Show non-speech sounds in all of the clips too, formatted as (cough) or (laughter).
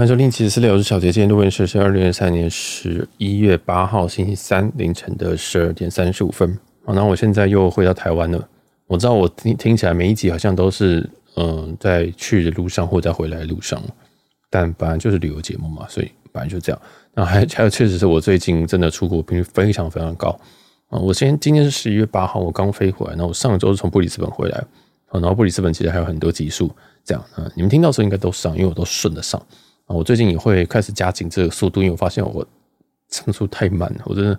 欢迎收听，其实是六，我是小杰。今天录音时是二零二三年十一月八号星期三凌晨的十二点三十五分。好，那我现在又回到台湾了。我知道我听听起来每一集好像都是嗯、在去的路上或者在回来的路上，但本来就是旅游节目嘛，所以本来就这样。那还还有，确实是我最近真的出国频率非常非常高啊！我先今天是十一月八号，我刚飞回来，那我上周是从布里斯本回来，然后布里斯本其实还有很多集数这样啊，你们听到时候应该都上，因为我都顺得上。我最近也会开始加紧这个速度，因为我发现我增速太慢了。我真的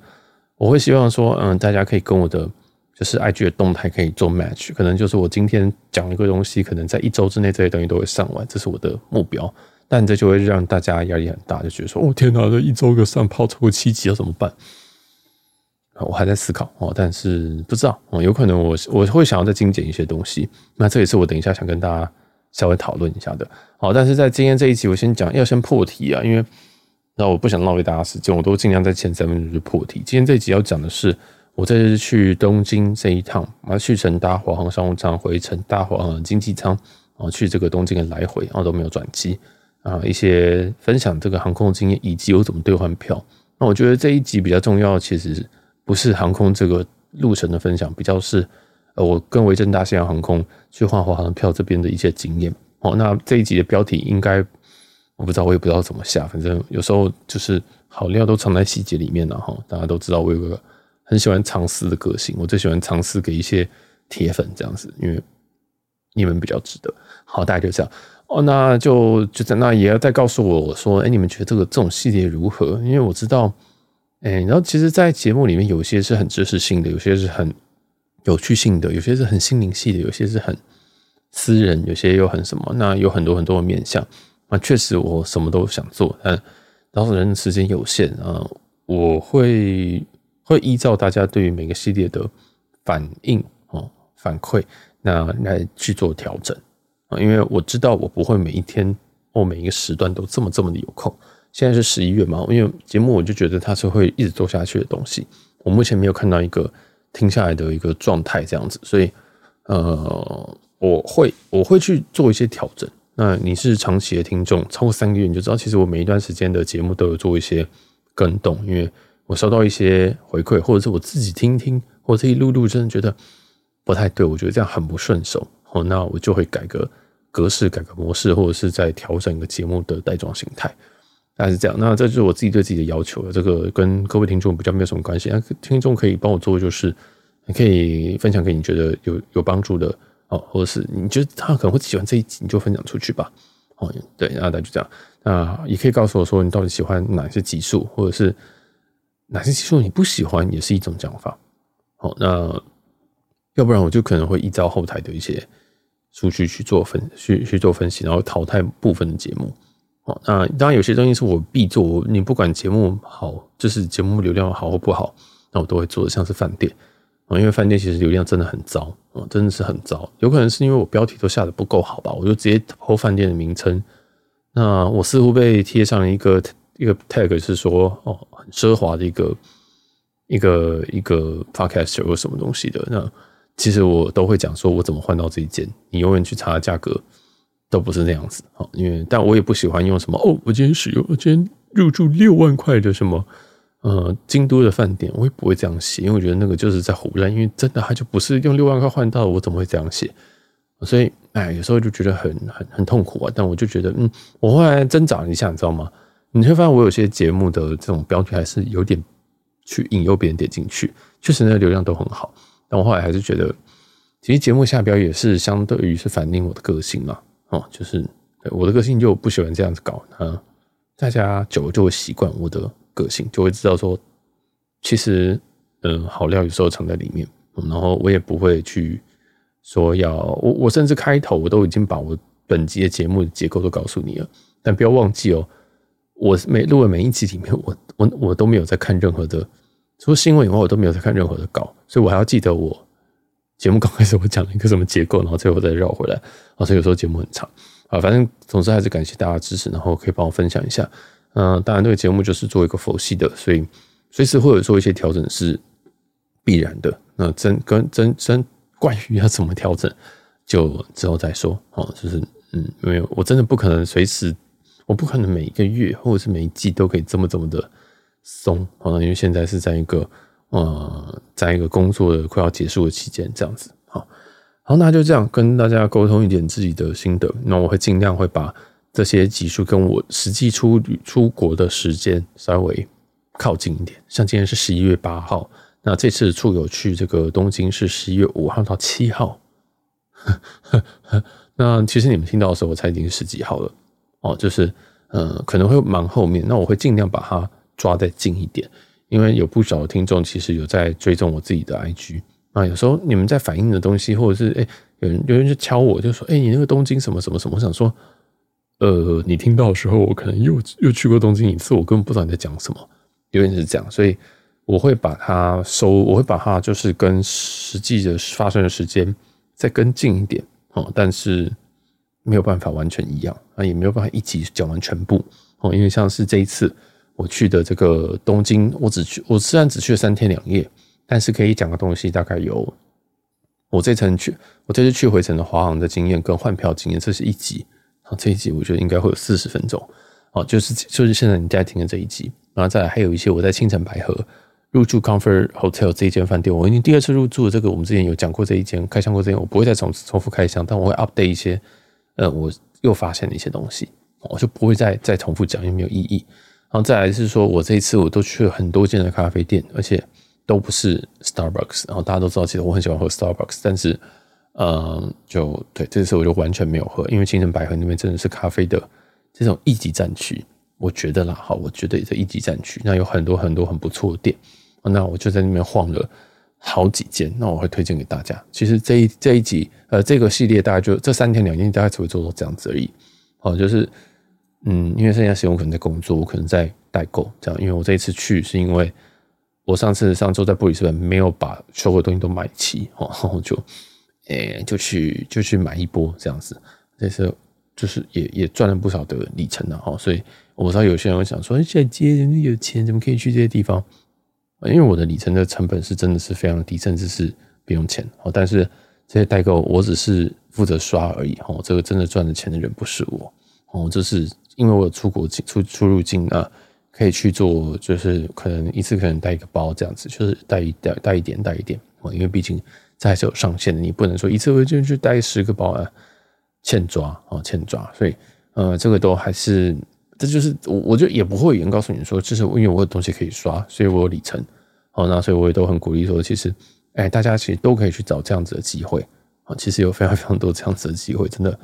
我会希望说，嗯，大家可以跟我的就是 IG 的动态可以做 match，可能就是我今天讲一个东西，可能在一周之内这些东西都会上完，这是我的目标。但这就会让大家压力很大，就觉得说，哦天哪，这一周个上炮超过七集要怎么办？我还在思考哦，但是不知道哦，有可能我我会想要再精简一些东西。那这也是我等一下想跟大家。稍微讨论一下的，好，但是在今天这一集，我先讲，要先破题啊，因为那我不想浪费大家时间，我都尽量在前三分钟就破题。今天这一集要讲的是，我这次去东京这一趟，啊，去程搭华航商务舱，回程搭华航经济舱，啊，去这个东京的来回，然后都没有转机啊，一些分享这个航空经验，以及我怎么兑换票。那我觉得这一集比较重要，其实不是航空这个路程的分享，比较是。我跟维珍大西洋航空去换华航票这边的一些经验。哦，那这一集的标题应该我不知道，我也不知道怎么下。反正有时候就是好料都藏在细节里面了哈。大家都知道我有个很喜欢藏私的个性，我最喜欢藏私给一些铁粉这样子，因为你们比较值得。好，大概就这样。哦，那就就在那也要再告诉我我说，哎，你们觉得这个这种系列如何？因为我知道，哎，然后其实，在节目里面有些是很知识性的，有些是很。有趣性的，有些是很心灵系的，有些是很私人，有些又很什么。那有很多很多的面向。那确实我什么都想做，但当时人的时间有限啊，我会会依照大家对于每个系列的反应哦反馈，那来去做调整啊。因为我知道我不会每一天或每一个时段都这么这么的有空。现在是十一月嘛，因为节目我就觉得它是会一直做下去的东西。我目前没有看到一个。停下来的一个状态这样子，所以呃，我会我会去做一些调整。那你是长期的听众，超过三个月你就知道，其实我每一段时间的节目都有做一些更动，因为我收到一些回馈，或者是我自己听听，或者一录录，真的觉得不太对，我觉得这样很不顺手哦，那我就会改个格式，改个模式，或者是在调整一个节目的带状形态。大概是这样，那这就是我自己对自己的要求了。这个跟各位听众比较没有什么关系。那听众可以帮我做的，就是你可以分享给你觉得有有帮助的哦，或者是你觉得他可能会喜欢这一集，你就分享出去吧。哦，对，然后大家就这样。那也可以告诉我说，你到底喜欢哪些集数，或者是哪些集数你不喜欢，也是一种讲法。好，那要不然我就可能会依照后台的一些数据去做分去去做分析，然后淘汰部分的节目。那当然有些东西是我必做，你不管节目好，就是节目流量好或不好，那我都会做，像是饭店。啊，因为饭店其实流量真的很糟啊，真的是很糟，有可能是因为我标题都下得不够好吧，我就直接抛饭店的名称，那我似乎被贴上一个一个 tag，是说哦，很奢华的一个一个一个 podcast 或什么东西的，那其实我都会讲说我怎么换到这一间，你永远去查价格。都不是那样子，因为但我也不喜欢用什么哦，我今天使用，我今天入住六万块的什么呃京都的饭店，我也不会这样写，因为我觉得那个就是在唬烂，因为真的他就不是用六万块换到，我怎么会这样写？所以哎，有时候就觉得很很很痛苦啊。但我就觉得，嗯，我后来挣扎一下，你知道吗？你会发现我有些节目的这种标题还是有点去引诱别人点进去，确实那个流量都很好，但我后来还是觉得，其实节目下标也是相对于是反映我的个性嘛。哦，就是我的个性就不喜欢这样子搞啊，大家久了就会习惯我的个性，就会知道说，其实嗯，好料有时候藏在里面，然后我也不会去说要我，我甚至开头我都已经把我本集的节目结构都告诉你了，但不要忘记哦，我每录的每一集里面，我我我都没有在看任何的，除了新闻以外，我都没有在看任何的稿，所以我还要记得我。节目刚开始我讲了一个什么结构，然后最后再绕回来，好像有时候节目很长啊。反正总之还是感谢大家支持，然后可以帮我分享一下。嗯，当然这个节目就是做一个佛系的，所以随时会有做一些调整是必然的。那真跟真真关于要怎么调整，就之后再说。哦，就是嗯，因为我真的不可能随时，我我不可能每一个月或者是每一季都可以这么这么的松啊，因为现在是在一个呃，在一个工作的快要结束的期间，这样子。好，好，那就这样跟大家沟通一点自己的心得。那我会尽量会把这些集数跟我实际出出国的时间稍微靠近一点。像今天是十一月八号，那这次出游去这个东京是十一月五号到七号。(laughs) 那其实你们听到的时候，我猜已经十几号了哦，就是呃可能会蛮后面。那我会尽量把它抓再近一点，因为有不少听众其实有在追踪我自己的 IG 啊。有时候你们在反映的东西，或者是哎、有人有人就敲我，就说哎、你那个东京什么什么什么，我想说呃你听到的时候，我可能又又去过东京一次，我根本不知道你在讲什么，有点是这样，所以我会把它收，我会把它就是跟实际的发生的时间再跟进一点。哦，但是没有办法完全一样啊，也没有办法一集讲完全部哦。因为像是这一次我去的这个东京，我只去，我虽然只去了三天两夜，但是可以讲的东西大概有我这次去，我这次去回程的华航的经验跟换票经验，这是一集啊。这一集我觉得应该会有四十分钟哦，就是就是现在你在听的这一集，然后再来还有一些我在青城白河。入住 Comfort Hotel 这一间饭店，我已经第二次入住了。这个我们之前有讲过这一间，开箱过这间，我不会再重重复开箱，但我会 update 一些，呃，我又发现的一些东西，我就不会再再重复讲，因为没有意义。然后再来是说，我这一次我都去了很多间的咖啡店，而且都不是 Starbucks。然后大家都知道，其实我很喜欢喝 Starbucks，但是，呃，就对这次我就完全没有喝，因为青城百合那边真的是咖啡的这种一级战区，我觉得啦，好，我觉得这一级战区，那有很多很多很不错的店。那我就在那边晃了好几间，那我会推荐给大家。其实这一这一集，呃，这个系列大概就这三天两天，大概只会做到这样子而已。哦，就是，嗯，因为剩下时间我可能在工作，我可能在代购这样。因为我这一次去是因为我上次上周在布里斯本没有把所有东西都买齐，(laughs) 哦，然后就，诶、就去就去买一波这样子。这次就是也也赚了不少的里程了哈。所以我知道有些人会想说，现在接人家有钱，怎么可以去这些地方？因为我的里程的成本是真的是非常低，甚至是不用钱哦。但是这些代购，我只是负责刷而已哦。这个真的赚的钱的人不是我哦。这是因为我有出国进出出入境啊，可以去做，就是可能一次可能带一个包这样子，就是带一带带一点带一点啊。因为毕竟这还是有上限的，你不能说一次回去就带十个包啊，欠抓啊，欠抓。所以呃，这个都还是。这就是我，我就也不会有人告诉你说，就是因为我有东西可以刷，所以我有里程，好，那所以我也都很鼓励说，其实，哎，大家其实都可以去找这样子的机会，啊，其实有非常非常多这样子的机会，真的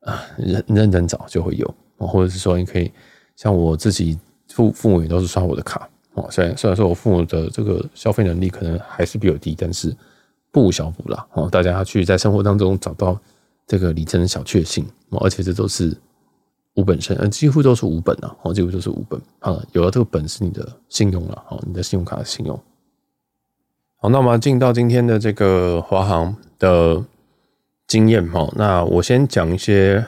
啊，认认真找就会有，或者是说你可以像我自己父父母也都是刷我的卡，哦，虽然虽然说我父母的这个消费能力可能还是比我低，但是不无小补啦，哦，大家要去在生活当中找到这个里程的小确幸，而且这都是。无本生，呃，几乎都是无本啊，哦，几乎都是无本啊。有了这个本是你的信用了，哦，你的信用卡的信用。好，那我们进到今天的这个华航的经验哈。那我先讲一些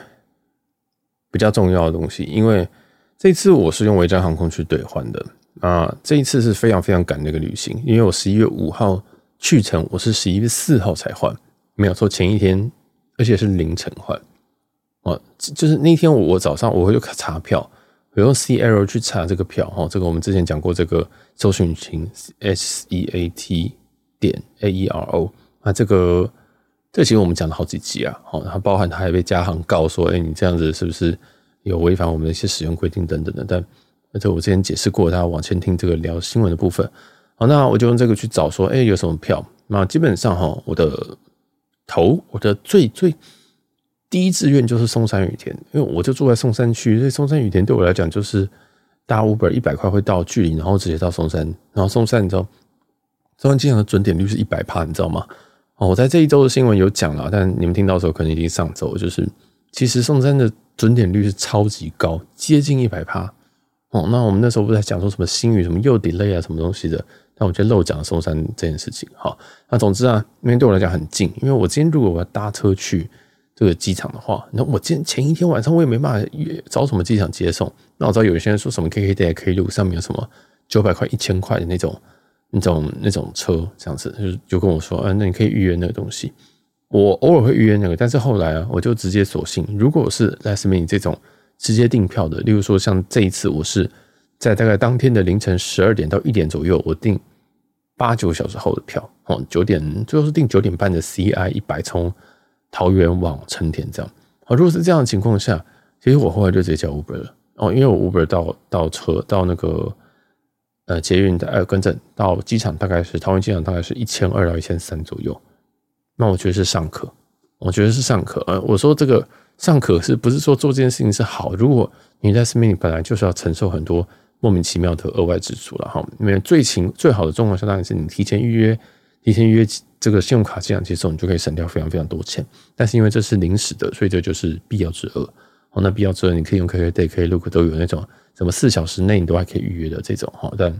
比较重要的东西，因为这次我是用维珍航空去兑换的啊。这一次是非常非常赶的一个旅行，因为我十一月五号去程，我是十一月四号才换，没有错，前一天，而且是凌晨换。哦，就是那天我早上我会去查票，我用 C L 去查这个票哈，这个我们之前讲过这个搜寻引擎 S E A T 点 A E R O 啊，这个这其实我们讲了好几集啊，好，它包含他还被加航告说，哎，你这样子是不是有违反我们的一些使用规定等等的，但而且我之前解释过，大家往前听这个聊新闻的部分，好，那我就用这个去找说，哎，有什么票？那基本上哈，我的头，我的最最。第一志愿就是松山雨田，因为我就住在松山区，所以松山雨田对我来讲就是搭 Uber 一百块会到距离，然后直接到松山。然后松山你知道，松山机场的准点率是一百趴，你知道吗？哦，我在这一周的新闻有讲了，但你们听到的时候可能已经上周，就是其实松山的准点率是超级高，接近一百趴。哦，那我们那时候不是在讲说什么新宇什么又 delay 啊什么东西的，那我觉得漏讲了松山这件事情。好，那总之啊，因为对我来讲很近，因为我今天如果我要搭车去。这个机场的话，那我今前一天晚上我也没办法找什么机场接送。那我知道有些人说什么 KKday、Klook 上面有什么九百块、一千块的那种、那种、那种车，这样子就就跟我说，啊，那你可以预约那个东西。我偶尔会预约那个，但是后来啊，我就直接索性，如果是 last minute 这种直接订票的，例如说像这一次，我是在大概当天的凌晨十二点到一点左右，我订八九小时后的票，哦，九点最后是订九点半的 CI 一百从桃园往成田这样。好，如果是这样的情况下，其实我后来就直接叫 Uber 了，哦，因为我 Uber 到到车到那个呃捷运的呃更正到机场大概是桃园机场大概是一千二到一千三左右，那我觉得是尚可，我觉得是尚可，呃，我说这个。尚可是不是说做这件事情是好？如果你在 last minute 本来就是要承受很多莫名其妙的额外支出了哈。因为最勤最好的状况下当然是你提前预约，提前预约这个信用卡这样，其实你就可以省掉非常非常多钱。但是因为这是临时的，所以这就是必要之恶。哦，那必要之恶你可以用 KKday，可以 Klook 都有那种什么四小时内你都还可以预约的这种哈。但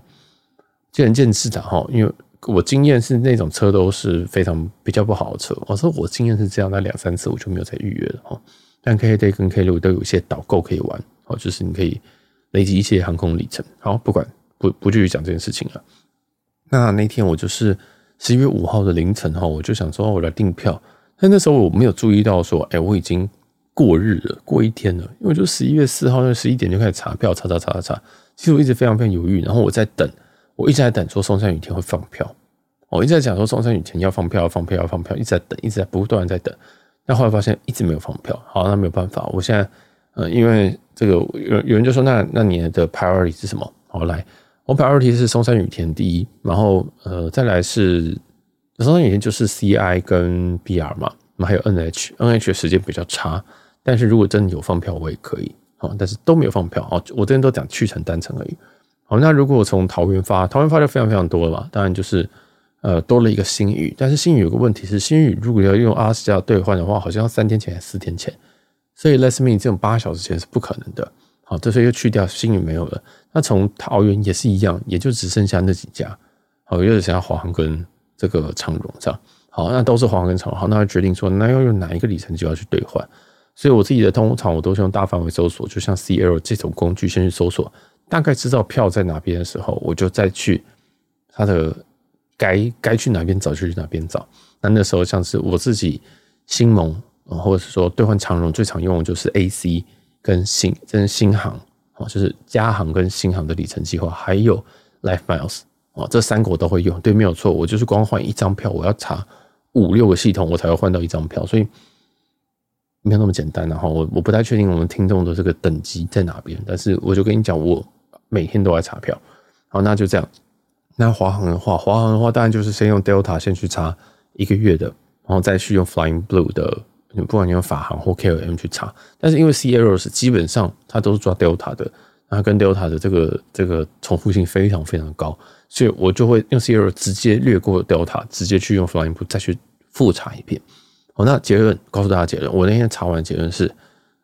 见仁见智的哈，因为我经验是那种车都是非常比较不好的车。我说我经验是这样，那两三次我就没有再预约了哈。但 kda 跟 K 六都有一些导购可以玩，哦，就是你可以累积一些航空里程。好，不管不不继续讲这件事情了。那那天我就是十一月五号的凌晨哈，我就想说我来订票，但那时候我没有注意到说，哎，我已经过日了，过一天了，因为就十一月四号那十一点就开始查票，查查查查查。其实我一直非常非常犹豫，然后我在等，我一直在等说松山雨田会放票，我一直在讲说松山雨田要放票，要放票，要放票，一直在等，一直在不断在等。但后来发现一直没有放票，好，那没有办法。我现在，呃，因为这个有有人就说，那那你的 priority 是什么？好，来，我 priority 是松山雨田第一，然后呃，再来是松山雨田就是 CI 跟 BR 嘛，那还有 NH，NH 的时间比较差，但是如果真的有放票，我也可以，好，但是都没有放票，好，我这边都讲去程单程而已。好，那如果我从桃园发，桃园发就非常非常多了嘛，当然就是。呃，多了一个新宇，但是新宇有个问题是，新宇如果要用阿斯加兑换的话，好像要三天前还是四天前，所以 Let's me 这种八小时前是不可能的。好，这时候又去掉新宇没有了，那从桃园也是一样，也就只剩下那几家，好，又只剩下华航跟这个长荣这样。好，那都是华航跟长荣，好，那决定说，那要用哪一个里程就要去兑换。所以我自己的通常我都是用大范围搜索，就像 CL 这种工具先去搜索，大概知道票在哪边的时候，我就再去它的。该该去哪边找就去哪边找。那那时候像是我自己新盟，或者是说兑换长荣最常用的就是 AC 跟新跟新航哦，就是加航跟新航的里程计划，还有 Life Miles 哦，这三个我都会用。对，没有错，我就是光换一张票，我要查五六个系统，我才会换到一张票，所以没有那么简单。然后我我不太确定我们听众的这个等级在哪边，但是我就跟你讲，我每天都在查票。好，那就这样。那华航的话，华航的话，当然就是先用 Delta 先去查一个月的，然后再去用 Flying Blue 的，不管你用法航或 KLM 去查。但是因为 Ceros 基本上它都是抓 Delta 的，那跟 Delta 的这个这个重复性非常非常高，所以我就会用 Ceros 直接略过 Delta，直接去用 Flying Blue 再去复查一遍。好，那结论告诉大家结论，我那天查完结论是，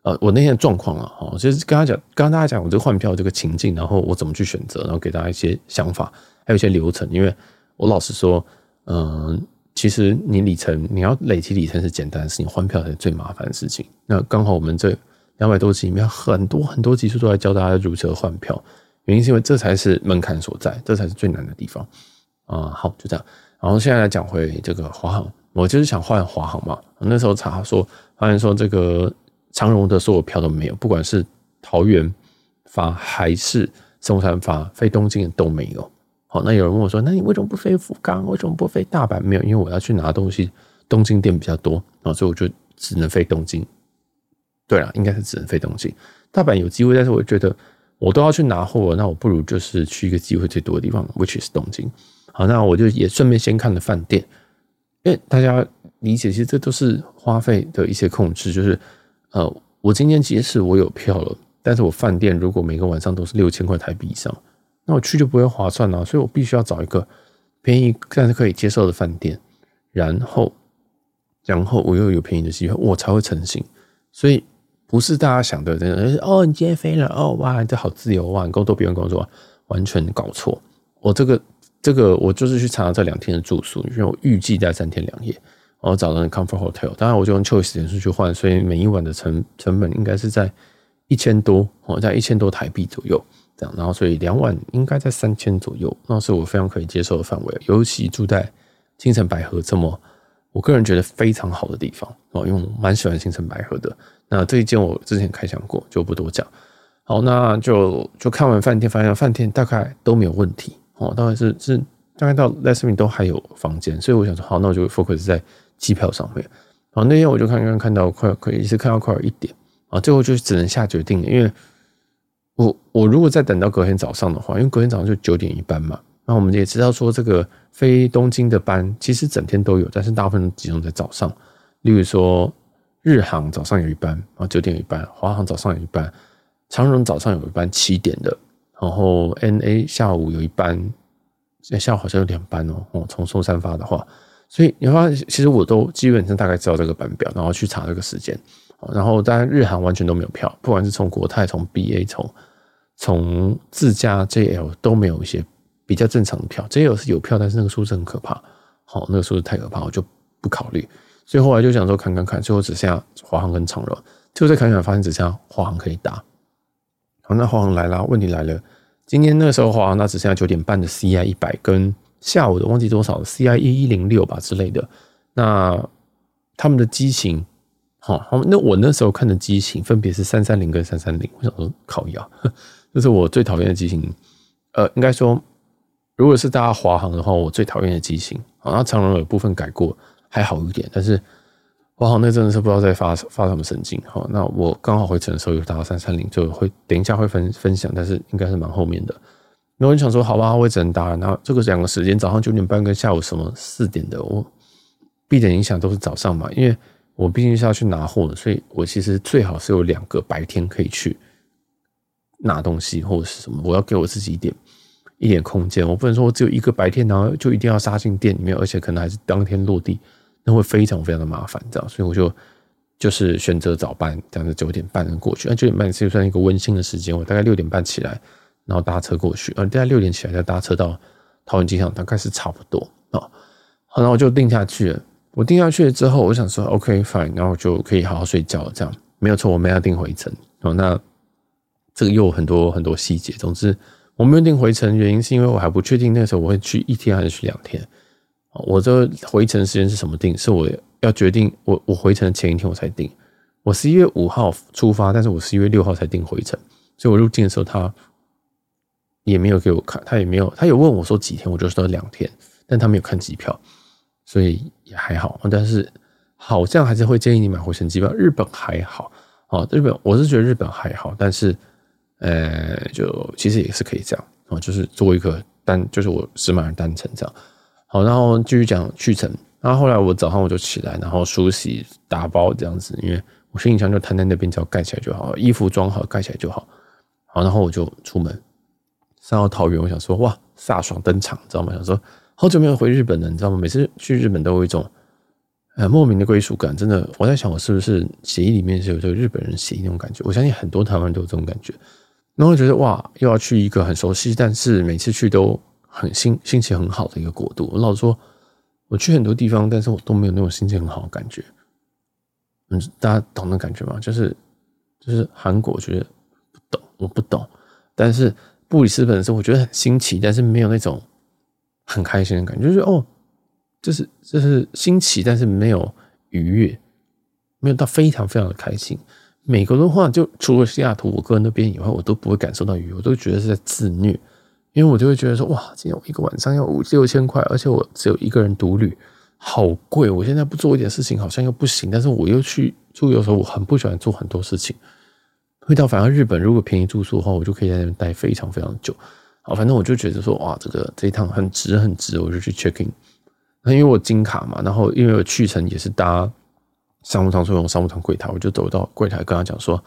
呃，我那天的状况啊，哈，就是跟他讲，刚刚大家讲我这个换票这个情境，然后我怎么去选择，然后给大家一些想法。还有一些流程，因为我老实说，嗯、其实你里程你要累积里程是简单的事情，换票才是最麻烦的事情。那刚好我们这两百多集里面很多很多集数都在教大家如何换票，原因是因为这才是门槛所在，这才是最难的地方啊、好，就这样。然后现在来讲回这个华航，我就是想换华航嘛。那时候查说，发现说这个长荣的所有票都没有，不管是桃园发还是松山发，飞东京都没有。好，那有人问我说：“那你为什么不飞福冈？为什么不飞大阪？”没有，因为我要去拿东西，东京店比较多啊，所以我就只能飞东京。对了，应该是只能飞东京。大阪有机会，但是我觉得我都要去拿货，那我不如就是去一个机会最多的地方，which is 东京。好，那我就也顺便先看了饭店，因为大家理解，其实这都是花费的一些控制。就是呃，我今天即使我有票了，但是我饭店如果每个晚上都是六千块台币以上。那我去就不会划算了，所以我必须要找一个便宜但是可以接受的饭店，然后，然后我又有便宜的机会，我才会成行。所以不是大家想的那种，哦，你今天飞了，哦，哇，这好自由哇，你工作不用工作，完全搞错。我这个这个我就是去查了这两天的住宿，因为我预计在三天两夜，然后找到 Comfort Hotel，当然我就用 Choice 点数去换，所以每一晚的成成本应该是在一千多哦，在一千多台币左右。这样，然后所以两晚应该在三千左右，那是我非常可以接受的范围。尤其住在京城百合这么我个人觉得非常好的地方哦，因为我蛮喜欢新城百合的。那这一间我之前开箱过，就不多讲。好，那就就看完饭店，发现饭店大概都没有问题哦，大概是是大概到 last minute 都还有房间，所以我想说，好，那我就 focus 在机票上面。然后，那天我就看看看到快可以是看到快一点啊，最后就只能下决定了，因为我我如果再等到隔天早上的话，因为隔天早上就九点一班嘛，那我们也知道说这个飞东京的班其实整天都有，但是大部分都集中在早上，例如说日航早上有一班啊，九点有一班，华航早上有一班。长荣早上有一班七点的，然后 NA 下午有一班，下午好像有两班哦。哦，从松山发的话，所以你会发现，其实我都基本上大概知道这个班表，然后去查这个时间。然后当然日航完全都没有票，不管是从国泰、从 BA、从从自驾 JL 都没有一些比较正常的票。JL 是有票，但是那个数字很可怕，好，那个数字太可怕，我就不考虑。所以后来就想说看看看，最后只剩下华航跟长荣，最后再看看发现只剩下华航可以搭。好，那华航来了，问题来了。今天那个时候，华航那只剩下九点半的 CI 一百，跟下午的忘记多少 CI 一一零六吧之类的。那他们的机型，好，那我那时候看的机型分别是三三零跟三三零。我想说，靠腰，(laughs) 这是我最讨厌的机型。呃，应该说，如果是大家华航的话，我最讨厌的机型。好，那长荣有部分改过，还好一点，但是。我好，那真的是不知道在发发什么神经。好，那我刚好回程的时候有打到三三零，就会等一下会分分享，但是应该是蛮后面的。那我就想说，好吧，我只能打。那这个两个时间，早上九点半跟下午什么四点的，我必然影响都是早上嘛，因为我毕竟是要去拿货的，所以我其实最好是有两个白天可以去拿东西或者是什么，我要给我自己一点一点空间，我不能说我只有一个白天，然后就一定要杀进店里面，而且可能还是当天落地。那会非常非常的麻烦，这样，所以我就就是选择早班，这样子九点半过去。那九点半就算一个温馨的时间，我大概六点半起来，然后搭车过去，呃，大概六点起来再搭车到桃园机场，大概是差不多啊。好，然后我就定下去了。我定下去了之后，我想说，OK fine，然后就可以好好睡觉了。这样没有错，我没有订回程哦。那这个又有很多很多细节。总之，我没有订回程，原因是因为我还不确定那时候我会去一天还是去两天。我这回程时间是什么定？是我要决定我我回程的前一天我才定。我十一月五号出发，但是我十一月六号才定回程，所以我入境的时候他也没有给我看，他也没有，他有问我说几天，我就说两天，但他没有看机票，所以也还好。但是好像还是会建议你买回程机票。日本还好啊，日本我是觉得日本还好，但是呃，就其实也是可以这样啊，就是做一个单，就是我只买了单程这样。好，然后继续讲去程。然后后来我早上我就起来，然后梳洗打包这样子，因为我行李箱就摊在那边，只要盖起来就好，衣服装好盖起来就好。好，然后我就出门上到桃园，我想说哇，飒爽登场，知道吗？想说好久没有回日本了，你知道吗？每次去日本都有一种呃莫名的归属感，真的。我在想，我是不是血液里面是有这个日本人血液那种感觉？我相信很多台湾人都有这种感觉。然后觉得哇，又要去一个很熟悉，但是每次去都。很心心情很好的一个国度。我老说，我去很多地方，但是我都没有那种心情很好的感觉。嗯，大家懂那感觉吗？就是就是韩国，觉得不懂，我不懂。但是布里斯本的时候，我觉得很新奇，但是没有那种很开心的感觉。就是哦，就是就是新奇，但是没有愉悦，没有到非常非常的开心。美国的话，就除了西雅图我哥那边以外，我都不会感受到愉悦，我都觉得是在自虐。因为我就会觉得说，哇，今天我一个晚上要五六千块，而且我只有一个人独旅，好贵。我现在不做一点事情好像又不行，但是我又去住，有时候我很不喜欢做很多事情。会到反而日本，如果便宜住宿的话，我就可以在那边待非常非常久。好，反正我就觉得说，哇，这个这一趟很值很值，我就去 check in。那因为我金卡嘛，然后因为我去程也是搭商务舱，所以用商务舱柜台，我就走到柜台跟他讲说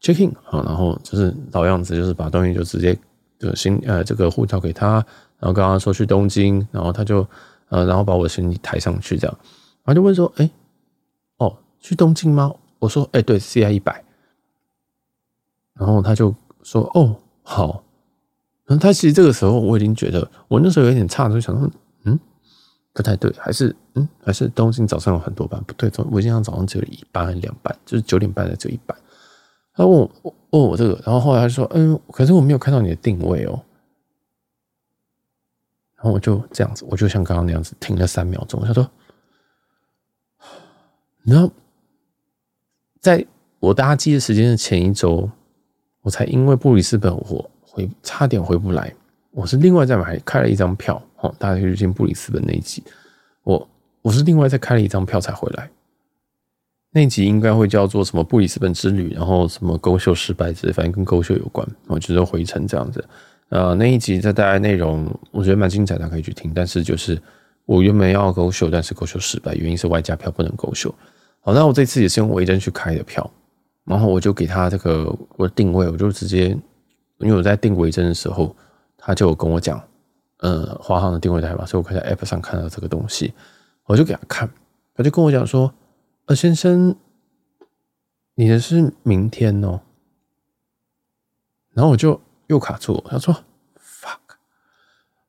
check in 好，然后就是老样子，就是把东西就直接。就行呃，这个护照给他，然后跟他说去东京，然后他就呃，然后把我的行李抬上去，这样，然后就问说，哎，哦，去东京吗？我说，哎，对，CI 一百，然后他就说，哦，好，然后他其实这个时候我已经觉得，我那时候有点差，就想说，嗯，不太对，还是嗯，还是东京早上有很多班，不对，我今天早上只有一班两班，就是九点半的只有一班。他问我，问我这个，然后后来他说：“嗯，可是我没有看到你的定位哦。”然后我就这样子，我就像刚刚那样子停了三秒钟。他说：“然后在我搭机的时间的前一周，我才因为布里斯本我回差点回不来，我是另外再买开了一张票，哦，大家可以去听布里斯本那一集，我我是另外再开了一张票才回来。那一集应该会叫做什么布里斯本之旅，然后什么勾秀失败之类，反正跟勾秀有关，我觉得回程这样子。呃，那一集在大概内容我觉得蛮精彩大家，可以去听。但是就是我原本要勾秀，但是勾秀失败，原因是外加票不能勾秀。好，那我这次也是用维珍去开的票，然后我就给他这个我的定位，我就直接因为我在订维珍的时候，他就跟我讲，呃，华航的定位台嘛，所以我可以在 App 上看到这个东西，我就给他看，他就跟我讲说。呃，先生，你的是明天哦。然后我就又卡住，他说：“fuck！”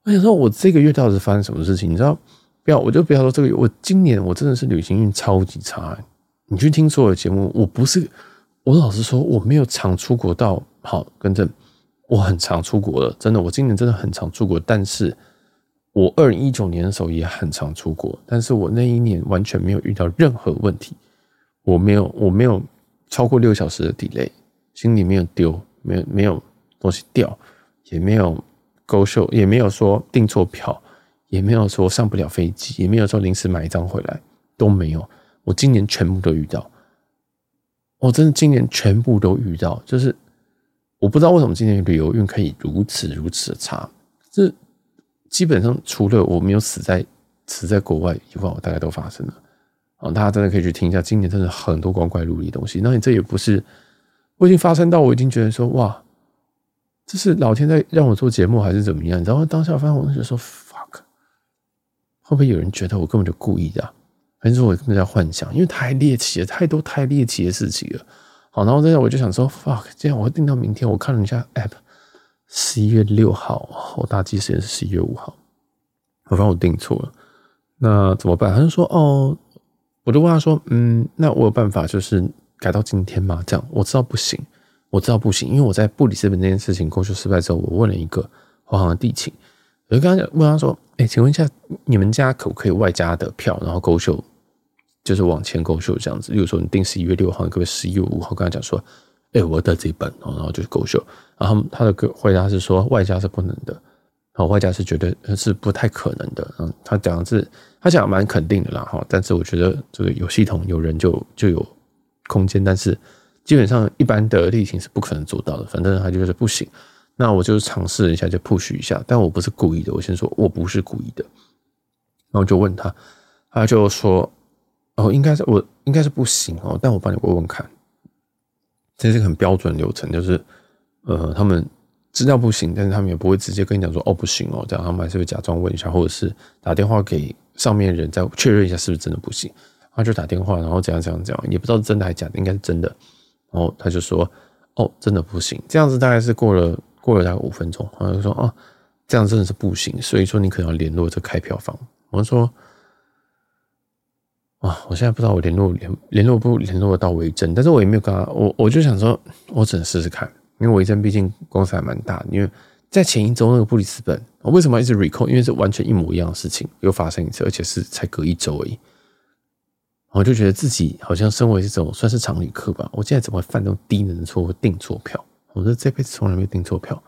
我想说，我这个月到底是发生什么事情？你知道？不要，我就不要说这个月。我今年我真的是旅行运超级差。你去听所有的节目，我不是，我老实说，我没有常出国到。好，跟着我很常出国了，真的，我今年真的很常出国，但是。我二零一九年的时候也很常出国，但是我那一年完全没有遇到任何问题，我没有我没有超过六小时的 delay，行李没有丢，没有没有东西掉，也没有 go show，也没有说订错票，也没有说上不了飞机，也没有说临时买一张回来，都没有。我今年全部都遇到，我真的今年全部都遇到，就是我不知道为什么今年旅游运可以如此如此的差，这。基本上除了我没有死在死在国外以外，我大概都发生了。啊，大家真的可以去听一下，今年真的很多光怪陆离的东西。那你这也不是，我已经发生到我已经觉得说，哇，这是老天在让我做节目还是怎么样？然后当下发现我就说 fuck，会不会有人觉得我根本就故意的啊？还是我根本在幻想？因为太猎奇了，太多太猎奇的事情了。好，然后这样我就想说 fuck，这样我会定到明天。我看了一下 app。十一月六号，我搭机时间是十一月五号，我发现我订错了，那怎么办？他就说：“哦，我就问他说，嗯，那我有办法就是改到今天吗？这样我知道不行，我知道不行，因为我在布里斯本这件事情勾秀失败之后，我问了一个华航的地勤，我就跟他，问他说：，哎，请问一下，你们家可不可以外加的票，然后勾秀，就是往前勾秀这样子？例如说你定十一月六号，你可不可以十一月五号跟他讲说？”哎、我的这一本，然后就是勾秀，然后他的回答是说外加是不能的，然后外加是绝对是不太可能的，嗯，他讲的是他讲蛮肯定的啦哈，但是我觉得这个有系统有人就就有空间，但是基本上一般的例行是不可能做到的，反正他就是不行，那我就尝试一下就 push 一下，但我不是故意的，我先说我不是故意的，然后就问他，他就说哦，应该是我应该是不行哦，但我帮你问问看。这是个很标准流程，就是，呃，他们知道不行，但是他们也不会直接跟你讲说，哦，不行哦，这样他们还是会假装问一下，或者是打电话给上面人再确认一下是不是真的不行。他就打电话，然后怎样怎样怎样，也不知道是真的还是假的，应该是真的。然后他就说，哦，真的不行。这样子大概是过了过了大概五分钟，然后就说，哦，这样真的是不行，所以说你可能要联络这开票方。我说。啊，我现在不知道我联络联联络不联络得到维珍，但是我也没有跟他，我我就想说，我只能试试看，因为维珍毕竟公司还蛮大。因为在前一周那个布里斯本，我为什么一直 recall？因为是完全一模一样的事情又发生一次，而且是才隔一周而已。我就觉得自己好像身为这种算是常旅客吧，我现在怎么会犯这种低能的错误订错票？我说这辈子从来没有订错票。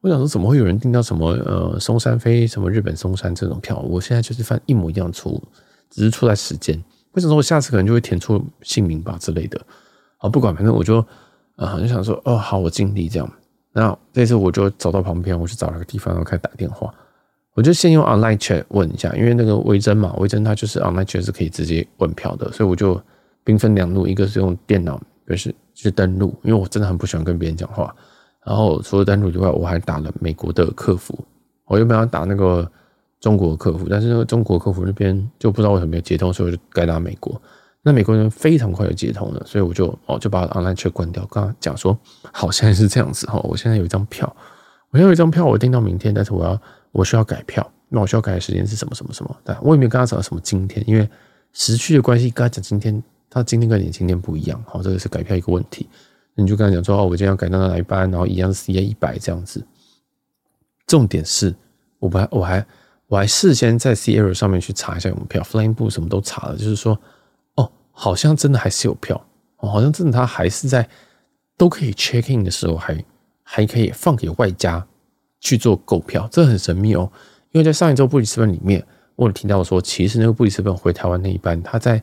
我想说怎么会有人订到什么呃松山飞什么日本松山这种票？我现在就是犯一模一样的错误，只是错在时间。为什么我下次可能就会填错姓名吧之类的？啊，不管，反正我就啊就想说，哦，好，我尽力这样。那这次我就走到旁边，我去找了个地方，然后开始打电话。我就先用 online chat 问一下，因为那个微针嘛，微针它就是 online chat 是可以直接问票的，所以我就兵分两路，一个是用电脑，一个是去登录，因为我真的很不喜欢跟别人讲话。然后除了登录以外，我还打了美国的客服，我原本要打那个。中国客服，但是那个中国客服那边就不知道为什么没有接通，所以我就改打美国。那美国人非常快就接通了，所以我就哦就把 online chat 关掉。跟他讲说，好，现在是这样子哈，我现在有一张票，我现在有一张票，我订到明天，但是我要我需要改票，那我需要改的时间是什么什么什么？但我也没有跟他讲什么今天，因为时区的关系，跟他讲今天，他今天跟你今天不一样，好，这个是改票一个问题。你就跟他讲说，哦，我今天要改到哪一班，然后一样是 CA 一百这样子。重点是，我还我还。我还事先在 C R 上面去查一下有没有票，Flying Blue 什么都查了，就是说，哦，好像真的还是有票哦，好像真的他还是在都可以 check in 的时候还还可以放给外加去做购票，这很神秘哦。因为在上一周布里斯本里面，我有听到说，其实那个布里斯本回台湾那一班，他在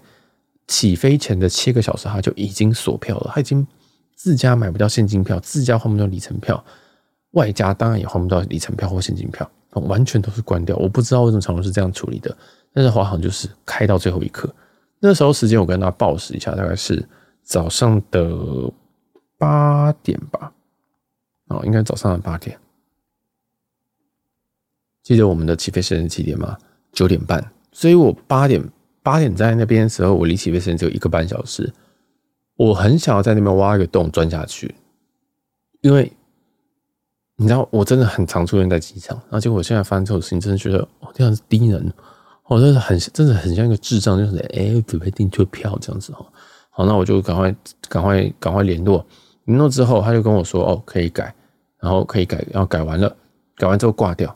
起飞前的七个小时他就已经锁票了，他已经自家买不到现金票，自家换不到里程票，外加当然也换不到里程票或现金票，完全都是关掉。我不知道为什么长荣是这样处理的，但是华航就是开到最后一刻。那时候时间我跟他报时一下，大概是早上的八点吧，哦，应该早上的八点。记得我们的起飞时间是几点吗？九点半。所以我八点八点在那边的时候，我离起飞时间只有一个半小时。我很想要在那边挖一个洞钻下去，因为你知道我真的很常出现在机场，而且我现在发生这种事情，真的觉得哦，这样是低能。我真的很，真的很像一个智障，就是哎，准备订错票这样子哈。好，那我就赶快、赶快、赶快联络。联络之后，他就跟我说：“哦，可以改，然后可以改，然后改完了，改完之后挂掉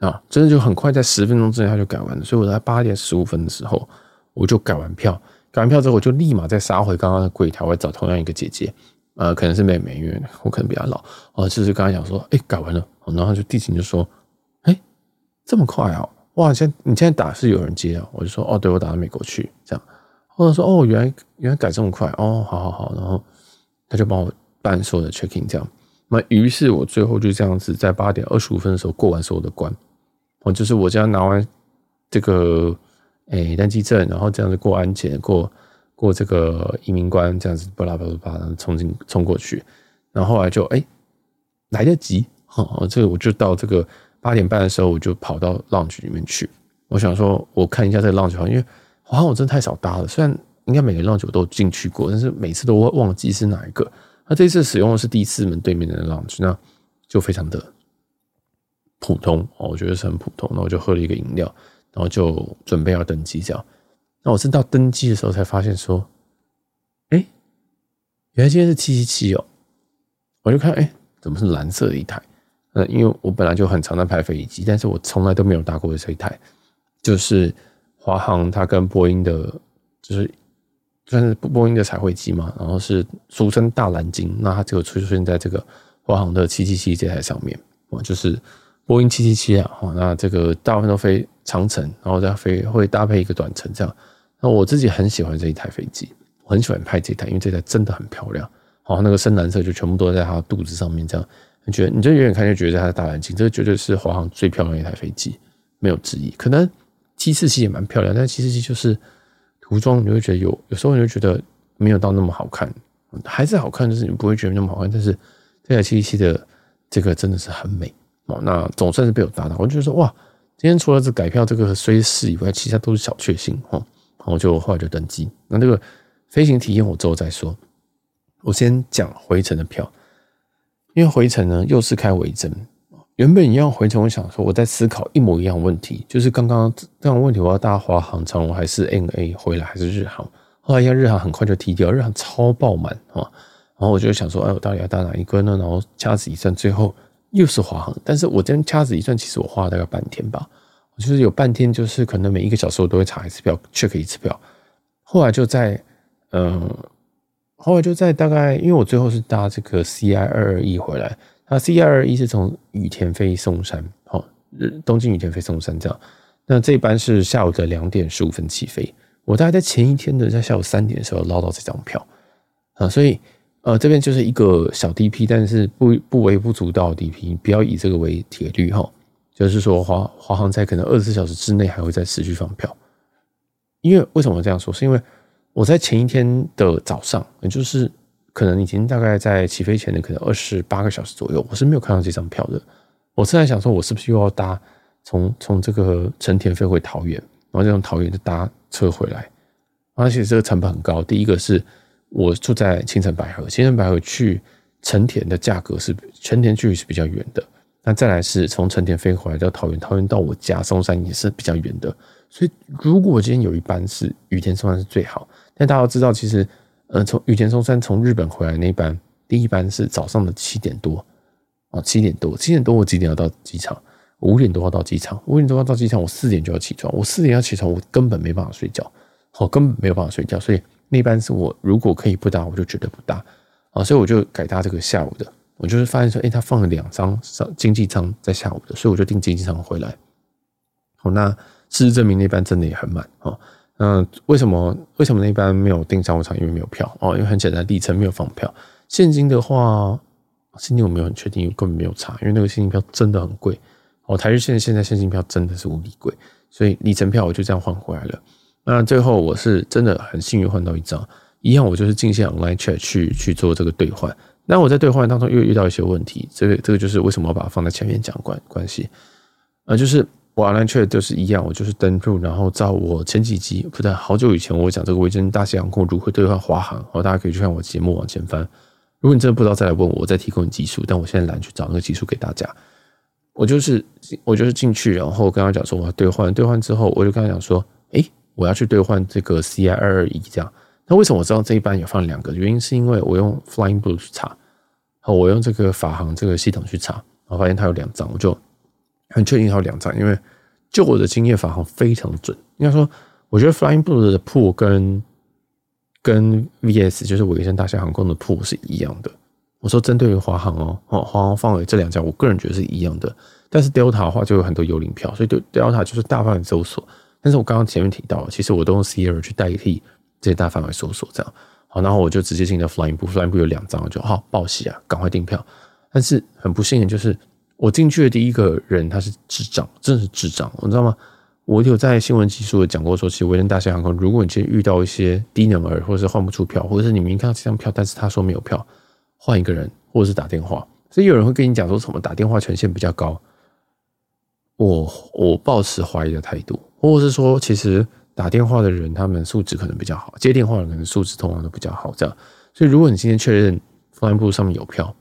啊，真的就很快，在十分钟之内他就改完了。所以我在八点十五分的时候，我就改完票。改完票之后，我就立马再杀回刚刚的柜台，我找同样一个姐姐，呃，可能是妹妹，因为我可能比较老。哦，就是刚才讲说，哎，改完了，然后就地勤就说：“哎，这么快啊！”哇！现你现在打是有人接啊？我就说哦，对，我打到美国去，这样。或者说哦，原来原来改这么快哦，好好好。然后他就帮我办所有的 checking，这样。那于是我最后就这样子，在八点二十五分的时候过完所有的关。我就是我这样拿完这个诶单机证，然后这样子过安检，过过这个移民关，这样子巴拉巴拉巴拉，冲进冲过去。然后后来就哎来得及，好，这个我就到这个。八点半的时候，我就跑到 lounge 里面去。我想说，我看一下这个 lounge，因为好像我真的太少搭了。虽然应该每个 lounge 我都进去过，但是每次都会忘记是哪一个。那这次使用的是第四门对面的 lounge，那就非常的普通哦，我觉得是很普通。那我就喝了一个饮料，然后就准备要登机。这样，那我是到登机的时候才发现说，哎，原来今天是七七七哦。我就看，哎，怎么是蓝色的一台？呃，因为我本来就很常在拍飞机，但是我从来都没有搭过这一台，就是华航它跟波音的，就是算是波音的彩绘机嘛，然后是俗称大蓝鲸，那它就出现在这个华航的七七七这台上面，哦，就是波音七七七啊，那这个大部分都飞长程，然后再飞会搭配一个短程这样，那我自己很喜欢这一台飞机，我很喜欢拍这台，因为这台真的很漂亮，好，那个深蓝色就全部都在它肚子上面这样。你觉得，你就远远看就觉得它是大蓝鲸，这个绝对是华航最漂亮的一台飞机，没有之一。可能七四七也蛮漂亮，但七四七就是涂装，你会觉得有有时候你会觉得没有到那么好看，还是好看，就是你不会觉得那么好看。但是这台七七七的这个真的是很美哦。那总算是被我搭到，我就觉得说哇，今天除了这改票这个虽事以外，其他都是小确幸哦。然后就后来就登机。那这个飞行体验我之后再说，我先讲回程的票。因为回程呢，又是开尾针。原本一样回程，我想说我在思考一模一样问题，就是刚刚这样问题，我要搭华航、长荣还是 NA 回来，还是日航？后来一下日航很快就踢掉，日航超爆满啊！然后我就想说，哎，我到底要搭哪一个呢？然后掐指一算，最后又是华航。但是我这边掐指一算，其实我花了大概半天吧，就是有半天，就是可能每一个小时我都会查一次票，check 一次票。后来就在嗯。呃后来就在大概，因为我最后是搭这个 C I 二二一回来，那 C I 二二一是从羽田飞松山，好，东京羽田飞松山这样。那这班是下午的两点十五分起飞，我大概在前一天的在下午三点的时候捞到这张票啊，所以呃这边就是一个小 D P，但是不不微不足道的 D P，不要以这个为铁律哈，就是说华华航在可能二十四小时之内还会再持续放票，因为为什么这样说？是因为。我在前一天的早上，也就是可能已经大概在起飞前的可能二十八个小时左右，我是没有看到这张票的。我是在想说，我是不是又要搭从从这个成田飞回桃园，然后再从桃园就搭车回来？而且这个成本很高。第一个是我住在青城白河，青城白河去成田的价格是成田距离是比较远的。那再来是从成田飞回来到桃园，桃园到我家松山也是比较远的。所以如果今天有一班是羽田松山是最好。但大家都知道，其实，呃，从羽田松山从日本回来那班，第一班是早上的七点多，哦，七点多，七点多我几点要到机场？五点多要到机场，五点多要到机场，我四点就要起床，我四点要起床，我根本没办法睡觉，我根本没有办法睡觉，所以那班是我如果可以不搭，我就绝对不搭啊，所以我就改搭这个下午的。我就是发现说，哎，他放了两张经济舱在下午的，所以我就订经济舱回来。好，那事实证明那班真的也很满哦。那为什么为什么那班没有订商务舱？因为没有票哦，因为很简单，里程没有放票。现金的话，现金我没有很确定，因为根本没有查，因为那个现金票真的很贵哦。台日线现在现金票真的是无比贵，所以里程票我就这样换回来了。那最后我是真的很幸运换到一张，一样我就是进线 online chat 去去做这个兑换。那我在兑换当中又遇到一些问题，这个这个就是为什么我把它放在前面讲关关系啊，就是我 online chat 就是一样，我就是登入，然后照我前几集不对，好久以前我讲这个维珍大西洋空如何兑换华航，好，大家可以去看我节目往前翻。如果你真的不知道，再来问我，我再提供你技术，但我现在懒得去找那个技术给大家。我就是我就是进去，然后跟他讲说我要兑换，兑换之后我就跟他讲说，诶。我要去兑换这个 CI 二二一这样，那为什么我知道这一班有放两个？原因是因为我用 Flying Blue 去查，我用这个法航这个系统去查，然后发现它有两张，我就很确定它有两张，因为就我的经验，法航非常准。应该说，我觉得 Flying Blue 的 pool 跟跟 VS 就是维珍大西洋航空的 pool 是一样的。我说针对于华航哦，哦，华航放了这两家，我个人觉得是一样的。但是 Delta 的话就有很多幽灵票，所以对 Delta 就是大范围搜索。但是我刚刚前面提到，其实我都用 Sierra 去代替这些大范围搜索，这样好，然后我就直接进了 Flying Blue，Flying Blue 有两张，就好报喜啊，赶快订票。但是很不幸的就是，我进去的第一个人他是智障，真的是智障，你知道吗？我有在新闻集数讲过说，其实维珍大西洋航空，如果你今天遇到一些低能儿，或者是换不出票，或者是你明看到这张票，但是他说没有票，换一个人，或者是打电话。所以有人会跟你讲说什么打电话权限比较高，我我抱持怀疑的态度。或者是说，其实打电话的人他们素质可能比较好，接电话的人可能素质通常都比较好。这样，所以如果你今天确认 Flying Blue 上面有票，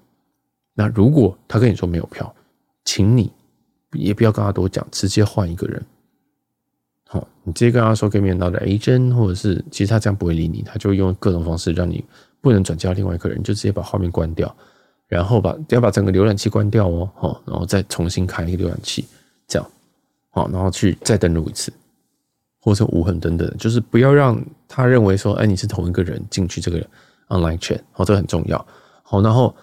那如果他跟你说没有票，请你也不要跟他多讲，直接换一个人。好，你直接跟他说给面到的 A 针或者是其实他这样不会理你，他就用各种方式让你不能转交另外一个人，就直接把画面关掉，然后把要把整个浏览器关掉哦，好，然后再重新开一个浏览器，这样。好，然后去再登录一次，或者无痕等等，就是不要让他认为说，哎，你是同一个人进去这个 online chat，好，这个很重要。好，然后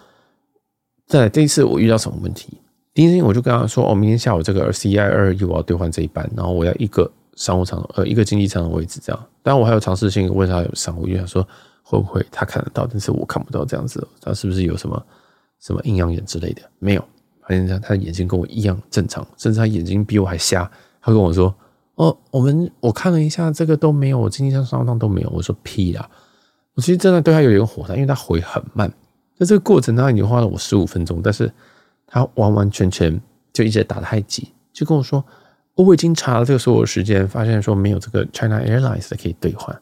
再来这一次我遇到什么问题？第一天我就跟他说，哦，明天下午这个 CI 二二一我要兑换这一班，然后我要一个商务舱，呃，一个经济舱的位置，这样。当然我还有尝试性问他有商务，因为他说会不会他看得到，但是我看不到这样子，他是不是有什么什么阴阳眼之类的？没有。发现他他的眼睛跟我一样正常，甚至他眼睛比我还瞎。他跟我说：“哦，我们我看了一下，这个都没有，我经济上上当都没有。”我说：“屁啦！”我其实真的对他有点火大，因为他回很慢。在这个过程当中已经花了我十五分钟，但是他完完全全就一直打太极，就跟我说：“我已经查了这个所有时间，发现说没有这个 China Airlines 的可以兑换。”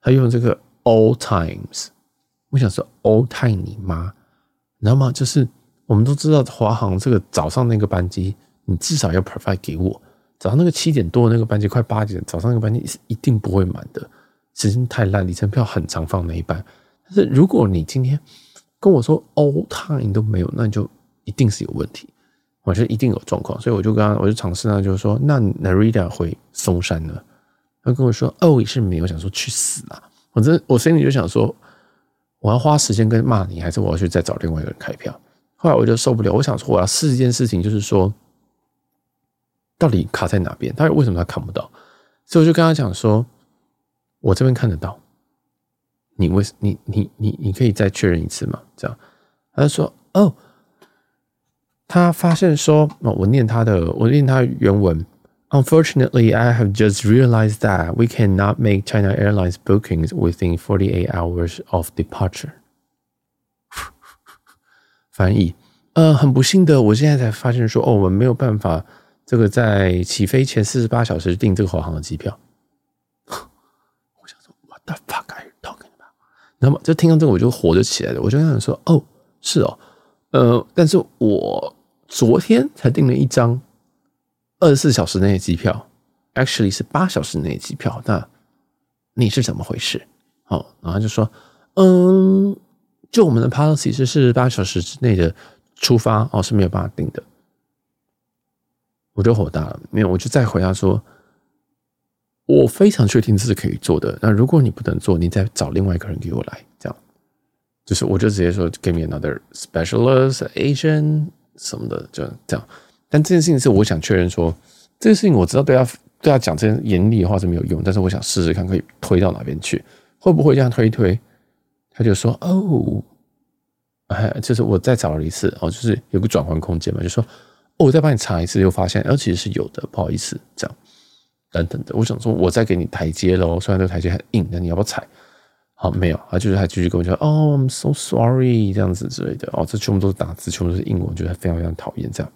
他用这个 All Times，我想说 All Time 你妈，你知道吗？就是。我们都知道华航这个早上那个班机，你至少要 provide 给我。早上那个七点多的那个班机，快八点，早上那个班机是一定不会满的，时间太烂，里程票很常放那一班。但是如果你今天跟我说 all time 都没有，那你就一定是有问题，我觉得一定有状况。所以我就跟他，我就尝试呢，就是说，那 Narita 回松山呢？他跟我说，哦，也是没有，想说去死啊！我真，我心里就想说，我要花时间跟骂你，还是我要去再找另外一个人开票？后来我就受不了，我想说我要试一件事情，就是说到底卡在哪边？他为什么他看不到？所以我就跟他讲说，我这边看得到，你为你你你你可以再确认一次吗？这样，他就说哦，他发现说，我念他的，我念他原文。Unfortunately, I have just realized that we cannot make China Airlines bookings within forty-eight hours of departure. 翻译，呃，很不幸的，我现在才发现说，哦，我们没有办法，这个在起飞前四十八小时订这个华航的机票。(laughs) 我想说，What the fuck are you talking about？那么就听到这个，我就火就起来了，我就想说，哦，是哦，呃，但是我昨天才订了一张二十四小时内的机票，actually 是八小时内的机票，那你是怎么回事？哦，然后就说，嗯。就我们的 policy 是四十八小时之内的出发哦，是没有办法定的，我就火大了。没有，我就再回答说，我非常确定这是可以做的。那如果你不能做，你再找另外一个人给我来，这样就是我就直接说，give me another specialist agent 什么的，就这样。但这件事情是我想确认说，这个事情我知道对他对他讲这些严厉的话是没有用，但是我想试试看可以推到哪边去，会不会这样推一推？他就说哦，哎，就是我再找了一次哦，就是有个转换空间嘛，就说哦，我再帮你查一次，又发现哦，其实是有的，不好意思，这样。等等的，我想说，我再给你台阶喽。虽然这个台阶很硬，但你要不要踩？好，没有，他就是还继续跟我讲，哦，I'm so sorry，这样子之类的。哦，这全部都是打字，全部都是英文，我觉得非常非常讨厌这样。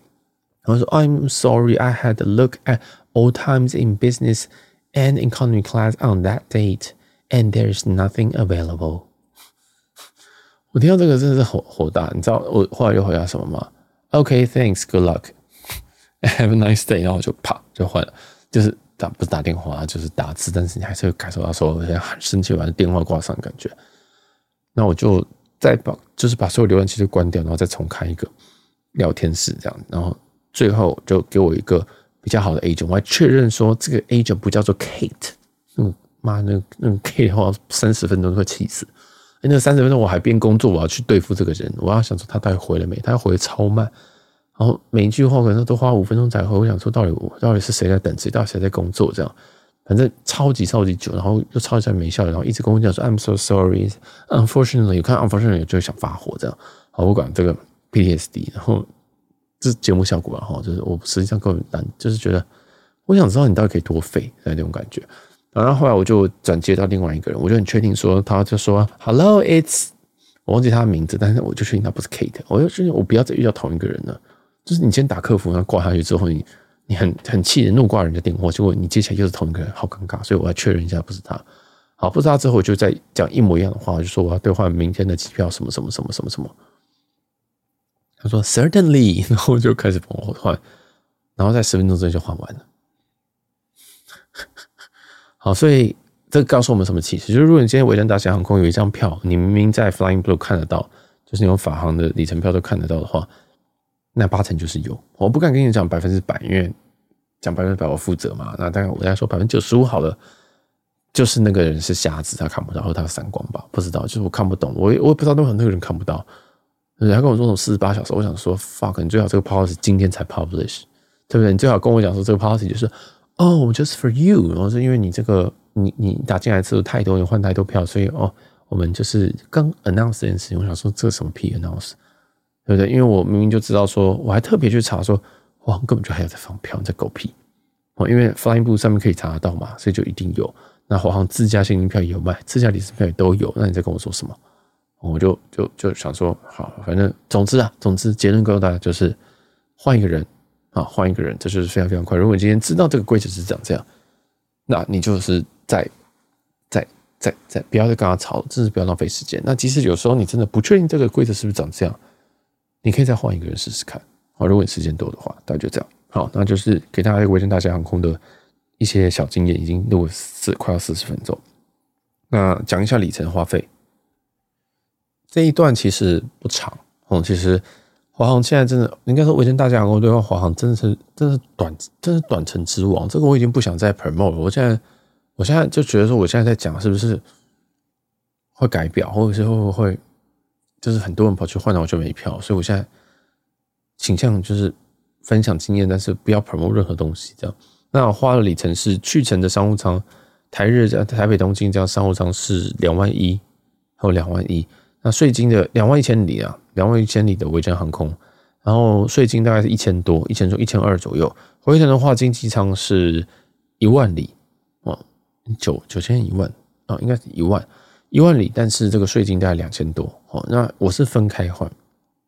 然后说，I'm sorry, I had a look at all times in business and economy class on that date, and there is nothing available。(laughs) 我听到这个真的是火火大，你知道我后来又回答什么吗？OK, thanks, good luck, (laughs) have a nice day。然后我就啪就换了，就是。打不是打电话，就是打字，但是你还是会感受到说很生气，把电话挂上感觉。那我就再把，就是把所有浏览器都关掉，然后再重开一个聊天室，这样。然后最后就给我一个比较好的 agent，我还确认说这个 agent 不叫做 Kate。嗯，妈，那那 Kate 的话，三十分钟都会气死。那三十分钟我还边工作，我要去对付这个人，我要想说他到底回了没？他回超慢。然后每一句话可能都花五分钟才回，我想说到底到底是谁在等谁，到底谁在工作这样，反正超级超级久，然后又超级没效，然后一直跟我讲说 I'm so sorry，unfortunately，有看 unfortunately 就想发火这样，好，我管这个 PTSD，然后这节目效果吧哈，就是我实际上根本就是觉得我想知道你到底可以多废那种感觉，然后后来我就转接到另外一个人，我就很确定说他就说 Hello，it's 我忘记他的名字，但是我就确定他不是 Kate，我就确定我不要再遇到同一个人了。就是你先打客服，然后挂下去之后，你你很很气的怒挂人家电话，结果你接起来又是同一个人，好尴尬，所以我要确认一下不是他。好，不是他之后，我就再讲一模一样的话，我就说我要兑换明天的机票，什么什么什么什么什么。他说 Certainly，(laughs) 然后就开始帮我换，然后在十分钟之内就换完了。好，所以这告诉我们什么启示？就是如果你今天维珍大西航空有一张票，你明明在 Flying Blue 看得到，就是那种法航的里程票都看得到的话。那八成就是有，我不敢跟你讲百分之百，因为讲百分之百我负责嘛。那大概我跟他说百分之九十五好了，就是那个人是瞎子，他看不到，或他散光吧，不知道，就是我看不懂，我我也不知道为什么那个人看不到。人家跟我说从四十八小时，我想说 fuck，你最好这个 policy 今天才 publish，对不对？你最好跟我讲说这个 policy 就是哦、，just for you，然后是因为你这个你你打进来次数太多，你换太多票，所以哦，我们就是刚 announce 这件事情，我想说这什么屁 announce。对不对？因为我明明就知道说，我还特别去查说，哇，根本就还有在放票，你在狗屁哦！因为 Flying Blue 上面可以查得到嘛，所以就一定有。那华航自家现金票也有卖，自家里程票也都有。那你在跟我说什么？我就就就想说，好，反正总之啊，总之结论告诉大家就是换一个人啊，换一个人，这就是非常非常快。如果你今天知道这个规则是长这样，那你就是在在在在不要再跟他吵，真是不要浪费时间。那即使有时候你真的不确定这个规则是不是长这样。你可以再换一个人试试看，好，如果你时间多的话，大概就这样。好，那就是给大家一个维珍大西洋航空的一些小经验，已经录了四快要四十分钟。那讲一下里程花费，这一段其实不长哦。其实华航现在真的应该说我以前大西洋航空对华航真的是真的是短，真是短程之王。这个我已经不想再 promote 了。我现在我现在就觉得说，我现在在讲是不是会改表，或者是会不会？就是很多人跑去换了，我就没票，所以我现在倾向就是分享经验，但是不要 promote 任何东西。这样，那我花的里程是去程的商务舱，台日在台北东京这样商务舱是两万一，还有两万一。那税金的两万一千里啊，两万一千里的维珍航空，然后税金大概是一千多，一千多一千二左右。回程的话，经济舱是一万里哦，九九千一万啊，应该是一万。一万里，但是这个税金大概两千多哦。那我是分开换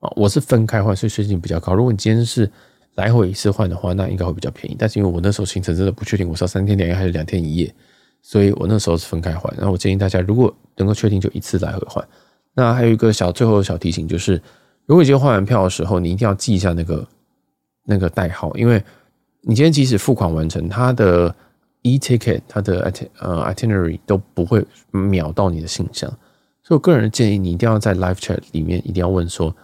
啊，我是分开换，所以税金比较高。如果你今天是来回一次换的话，那应该会比较便宜。但是因为我那时候行程真的不确定，我是要三天两夜还是两天一夜，所以我那时候是分开换。然后我建议大家，如果能够确定，就一次来回换。那还有一个小最后的小提醒就是，如果你今天换完票的时候，你一定要记一下那个那个代号，因为你今天即使付款完成，它的。e-ticket 它的呃 itinerary 都不会秒到你的信箱，所以我个人建议你一定要在 live chat 里面一定要问说，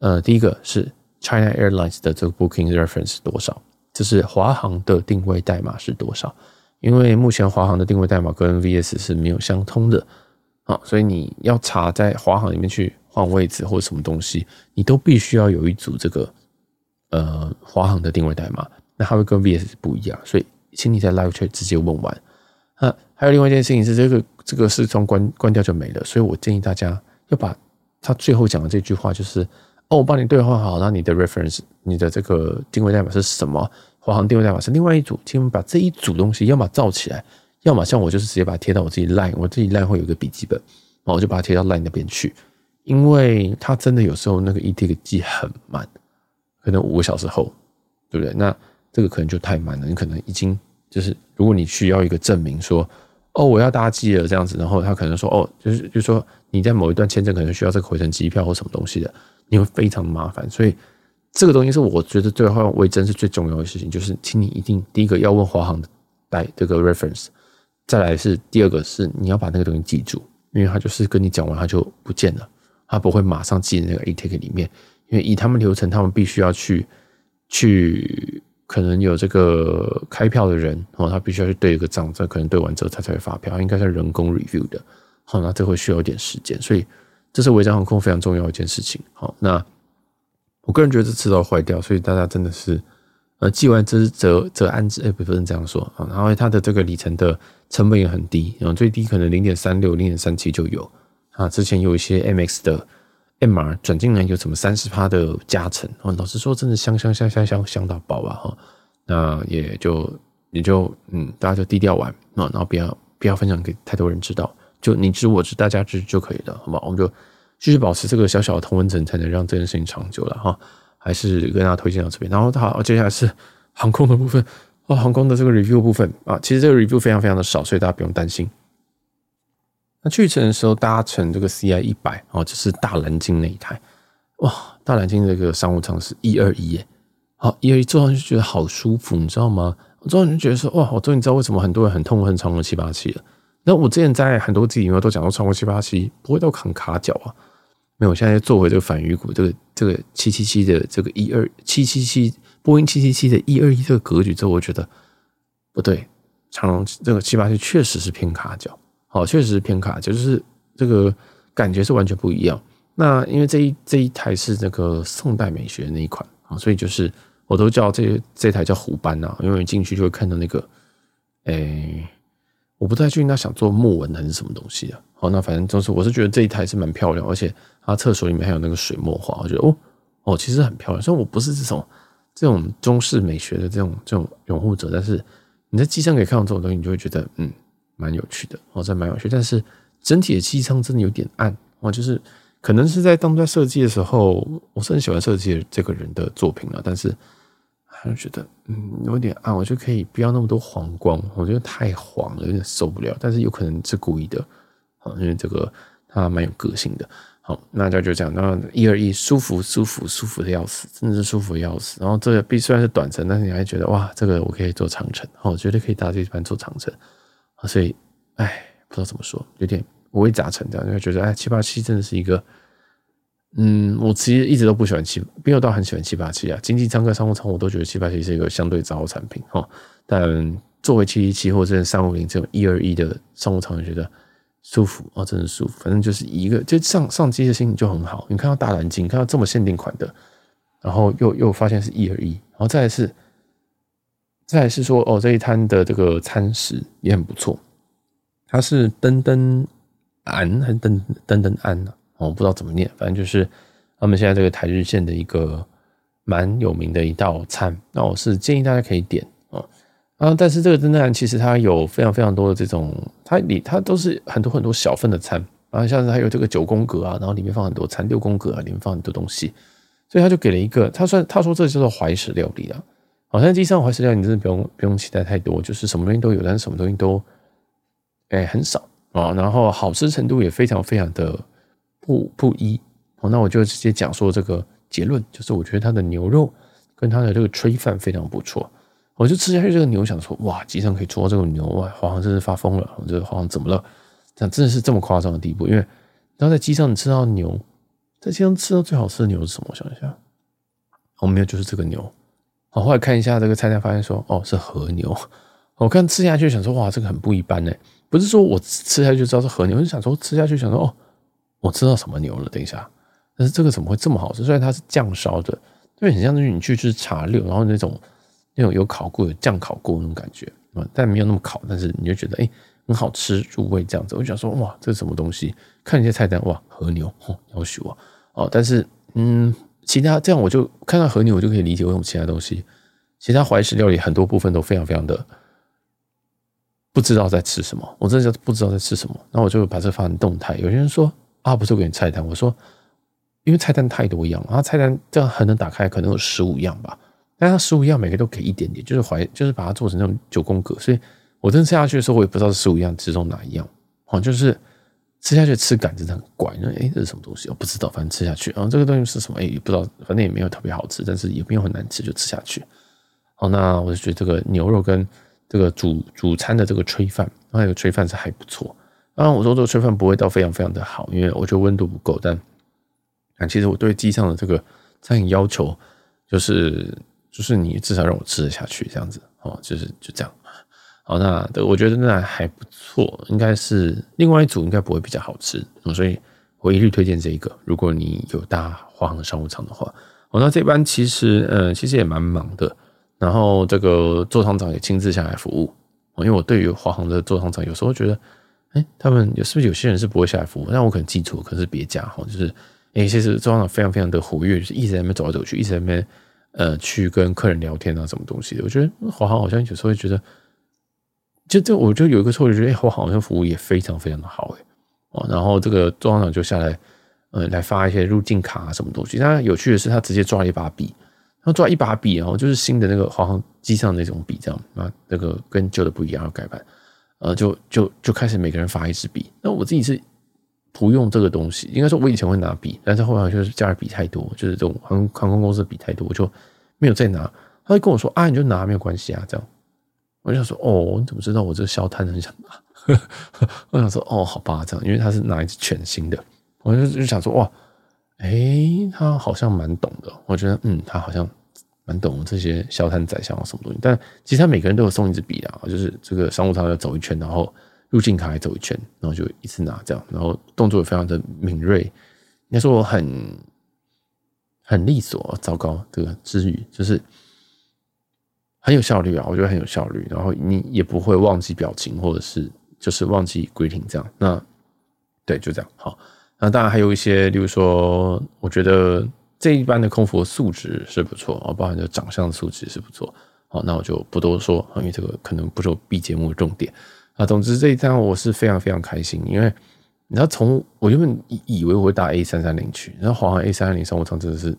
呃，第一个是 China Airlines 的这个 booking reference 是多少，就是华航的定位代码是多少。因为目前华航的定位代码跟 VS 是没有相通的，啊，所以你要查在华航里面去换位置或者什么东西，你都必须要有一组这个呃华航的定位代码，那它会跟 VS 不一样，所以请你在 Live Chat 直接问完。啊，还有另外一件事情是，这个这个视窗关关掉就没了，所以我建议大家要把他最后讲的这句话，就是哦，我帮你兑换好，那你的 reference，你的这个定位代码是什么？华航定位代码是另外一组，请你把这一组东西要么造起来，要么像我就是直接把它贴到我自己 line，我自己 line 会有个笔记本，然后我就把它贴到 line 那边去，因为它真的有时候那个 e-ticket 寄很慢，可能五个小时后，对不对？那这个可能就太慢了，你可能已经。就是如果你需要一个证明说，哦，我要搭机了这样子，然后他可能说，哦，就是就是说你在某一段签证可能需要这个回程机票或什么东西的，你会非常麻烦。所以这个东西是我觉得兑换为真是最重要的事情，就是请你一定第一个要问华航的带这个 reference，再来是第二个是你要把那个东西记住，因为他就是跟你讲完他就不见了，他不会马上记在那个 e-ticket 里面，因为以他们流程，他们必须要去去。可能有这个开票的人哦，他必须要去对一个账，这可能对完之后他才会发票，应该是人工 review 的。好，那这会需要一点时间，所以这是违章航空非常重要一件事情。好，那我个人觉得这次都坏掉，所以大家真的是呃，寄完之则则安之，哎，不能这样说啊。然后它的这个里程的成本也很低，然后最低可能零点三六、零点三七就有啊。之前有一些 MX 的。MR 转进来有什么三十趴的加成？啊，老实说，真的香香香香香香到爆啊！哈，那也就也就嗯，大家就低调玩啊，然后不要不要分享给太多人知道，就你知我知，大家知就可以了，好吧？我们就继续保持这个小小的同温层，才能让这件事情长久了哈。还是跟大家推荐到这边，然后好，接下来是航空的部分哦，航空的这个 review 部分啊，其实这个 review 非常非常的少，所以大家不用担心。那去程的时候搭乘这个 CI 一百哦，就是大蓝鲸那一台，哇，大蓝鲸这个商务舱是一二一耶，好一二一坐上去觉得好舒服，你知道吗？我坐上去觉得说，哇，我终于知道为什么很多人很痛恨长荣七八七了。那我之前在很多集里面都讲到长荣七八七不会到很卡脚啊，没有，我现在做回这个反鱼骨，这个这个七七七的这个一二七七七波音七七七的一二一这个格局之后，我觉得不对，长隆这个七八七确实是偏卡脚。好，确实是偏卡，就是这个感觉是完全不一样。那因为这一这一台是那个宋代美学的那一款啊，所以就是我都叫这这台叫虎斑呐，因为进去就会看到那个，诶，我不太确定他想做木纹还是什么东西的。好，那反正就是我是觉得这一台是蛮漂亮，而且它厕所里面还有那个水墨画，我觉得哦哦，其实很漂亮。虽然我不是这种这种中式美学的这种这种拥护者，但是你在机上可以看到这种东西，你就会觉得嗯。蛮有趣的哦，这蛮有趣，但是整体的机舱真的有点暗哦，就是可能是在当初在设计的时候，我是很喜欢设计这个人的作品了，但是他就觉得嗯有点暗，我就可以不要那么多黄光，我觉得太黄了，有点受不了。但是有可能是故意的，好，因为这个他蛮有个性的。好，那就就这样，那一二一舒服舒服舒服的要死，真的是舒服的要死。然后这个必虽然是短程，但是你还觉得哇，这个我可以坐长程，哦，绝对可以搭这班坐长程。所以，哎，不知道怎么说，有点五味杂陈这样，就会觉得哎，七八七真的是一个，嗯，我其实一直都不喜欢七，没有到很喜欢七八七啊。经济舱跟商务舱我都觉得七八七是一个相对糟的产品哈。但作为七七七或者三五零这种一二一的商务舱，就觉得舒服哦，真的舒服。反正就是一个，就上上机的心情就很好。你看到大蓝鲸，看到这么限定款的，然后又又发现是一二一，然后再来是。再来是说哦，这一摊的这个餐食也很不错，它是登登安还是登登登安呢？我不知道怎么念，反正就是他们现在这个台日线的一个蛮有名的一道餐。那我是建议大家可以点啊啊！但是这个登登安其实它有非常非常多的这种，它里它都是很多很多小份的餐，然后像是还有这个九宫格啊，然后里面放很多餐，六宫格啊，里面放很多东西，所以他就给了一个，他算他说这叫做怀石料理啊。好像机上怀石料理，你真的不用不用期待太多，就是什么东西都有，但是什么东西都哎、很少啊。然后好吃程度也非常非常的不不一。好，那我就直接讲说这个结论，就是我觉得它的牛肉跟它的这个炊饭非常不错。我就吃下去这个牛，想说哇，机上可以做到这个牛哇，华航真是发疯了。我觉得华航怎么了？这样真的是这么夸张的地步？因为然后在机上你吃到牛，在机上吃到最好吃的牛是什么？我想一下，我没有，就是这个牛。好，后来看一下这个菜单，发现说，哦，是和牛。我看吃下去想说，哇，这个很不一般呢。不是说我吃下去就知道是和牛，我就想说吃下去想说，哦，我知道什么牛了。等一下，但是这个怎么会这么好吃？虽然它是酱烧的，就很像是你去吃茶六，然后那种那种有烤过、有酱烤过那种感觉啊，但没有那么烤，但是你就觉得哎。很好吃入味这样子，我就想说哇，这是什么东西？看一些菜单哇，和牛哦，要求啊哦，但是嗯，其他这样我就看到和牛，我就可以理解为什么其他东西，其他怀石料理很多部分都非常非常的不知道在吃什么，我真的不知道在吃什么。那我就把这放成动态。有些人说啊，不是我给你菜单，我说因为菜单太多样，然后菜单这样还能打开，可能有十五样吧，但它十五样每个都给一点点，就是怀就是把它做成那种九宫格，所以。我真吃下去的时候，我也不知道是十五样之中哪一样，好，就是吃下去吃感真的很怪，那诶，这是什么东西？我不知道，反正吃下去，然后这个东西是什么？哎，也不知道，反正也没有特别好吃，但是也没有很难吃，就吃下去。好，那我就觉得这个牛肉跟这个主主餐的这个炊饭，还有炊饭是还不错。当然我说这个炊饭不会到非常非常的好，因为我觉得温度不够。但但其实我对机上的这个餐饮要求就是就是你至少让我吃得下去这样子，哦，就是就这样。好，那我觉得那还不错，应该是另外一组应该不会比较好吃，所以我一律推荐这一个。如果你有搭华航商务舱的话，哦，那这班其实呃其实也蛮忙的，然后这个座舱长也亲自下来服务，因为我对于华航的座舱长有时候觉得，哎，他们有是不是有些人是不会下来服务？但我可能记错，可能是别家哈，就是哎，其实周行长非常非常的活跃，就是一直在那边走来走去，一直在那边呃去跟客人聊天啊，什么东西的。我觉得华航好像有时候会觉得。就这，我就有一个错觉，觉得哎，我好像服务也非常非常的好哎，哦，然后这个周行长就下来，呃，来发一些入境卡啊什么东西。那有趣的是，他直接抓了一把笔，他抓一把笔，然后就是新的那个华航机上那种笔，这样啊，那个跟旧的不一样，要改版，呃，就就就开始每个人发一支笔。那我自己是不用这个东西，应该说我以前会拿笔，但是后来就是家里笔太多，就是这种航航空公司的笔太多，我就没有再拿。他就跟我说啊，你就拿没有关系啊，这样。我就想说，哦，你怎么知道我这个消摊很想拿？(laughs) 我想说，哦，好吧，这样，因为他是拿一支全新的，我就就想说，哇，哎，他好像蛮懂的。我觉得，嗯，他好像蛮懂这些消摊仔想要什么东西。但其实他每个人都有送一支笔的，就是这个商务舱要走一圈，然后入境卡也走一圈，然后就一次拿这样，然后动作也非常的敏锐。应该说我很很利索，糟糕，这个之语就是。很有效率啊，我觉得很有效率。然后你也不会忘记表情，或者是就是忘记 greeting 这样。那对，就这样。好，那当然还有一些，例如说，我觉得这一班的空服素质是不错啊，包含着长相的素质是不错。好，那我就不多说，因为这个可能不是我 B 节目的重点啊。总之这一站我是非常非常开心，因为你知道，从我原本以以为我会搭 A 三三零去，然后华航 A 三三零商务舱真的是，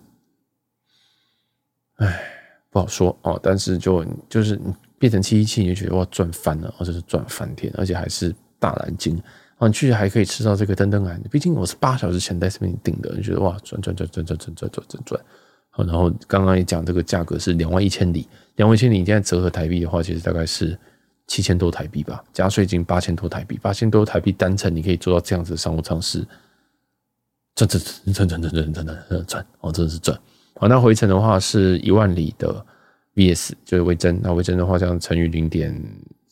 唉。不好说哦，但是就就是变成七一七，你就觉得哇赚翻了，或者是赚翻天，而且还是大蓝鲸，啊，你去还可以吃到这个登登岸，毕竟我是八小时前在这边订的，你觉得哇赚赚赚赚赚赚赚赚赚赚，好，然后刚刚也讲这个价格是两万一千里，两万一千里，你现在折合台币的话，其实大概是七千多台币吧，加税金八千多台币，八千多台币单程你可以做到这样子的商务舱是赚赚赚赚赚赚赚赚赚赚哦，真的是赚。好，那回程的话是一万里的 VS，就是微针。那微针的话，这样乘以零点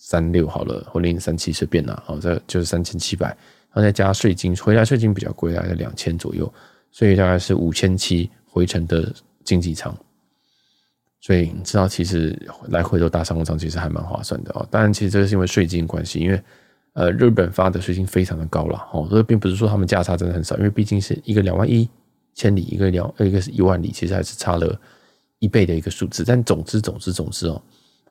三六好了，或零点三七随便拿。好，这就是三千七百，然后再加税金，回来税金比较贵，大概两千左右，所以大概是五千七回程的经济舱。所以你知道，其实来回都搭商务舱，其实还蛮划算的哦。当然，其实这个是因为税金关系，因为呃日本发的税金非常的高了。哦，这并不是说他们价差真的很少，因为毕竟是一个两万一。千里一个两，一个是一万里，其实还是差了一倍的一个数字。但总之，总之，总之哦，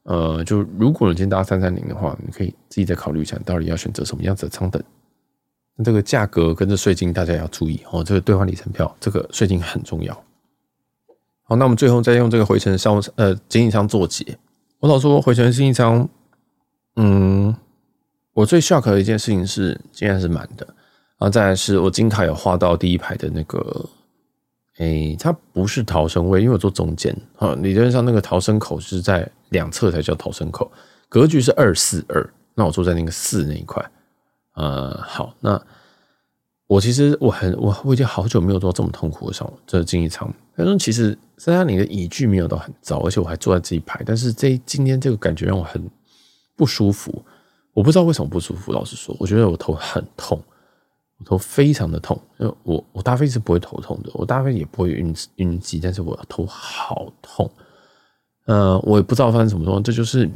呃，就如果你今天搭三三零的话，你可以自己再考虑一下，到底要选择什么样子的舱等。那这个价格跟着税金，大家也要注意哦。这个兑换里程票，这个税金很重要。好，那我们最后再用这个回程商务呃经济舱做结。我老说回程经济舱，嗯，我最 shock 的一件事情是，竟然是满的。然后再来是我金卡有画到第一排的那个。诶、欸，它不是逃生位，因为我坐中间啊。理论上那个逃生口是在两侧才叫逃生口，格局是二四二。那我坐在那个四那一块。呃，好，那我其实我很我我已经好久没有坐这么痛苦的上这经济舱。他说其实三三零的椅距没有到很糟，而且我还坐在这一排。但是这今天这个感觉让我很不舒服，我不知道为什么不舒服。老实说，我觉得我头很痛，我头非常的痛。因为我我搭飞机是不会头痛的，我搭飞机也不会晕晕机，但是我头好痛。呃，我也不知道发生什么状况，这就是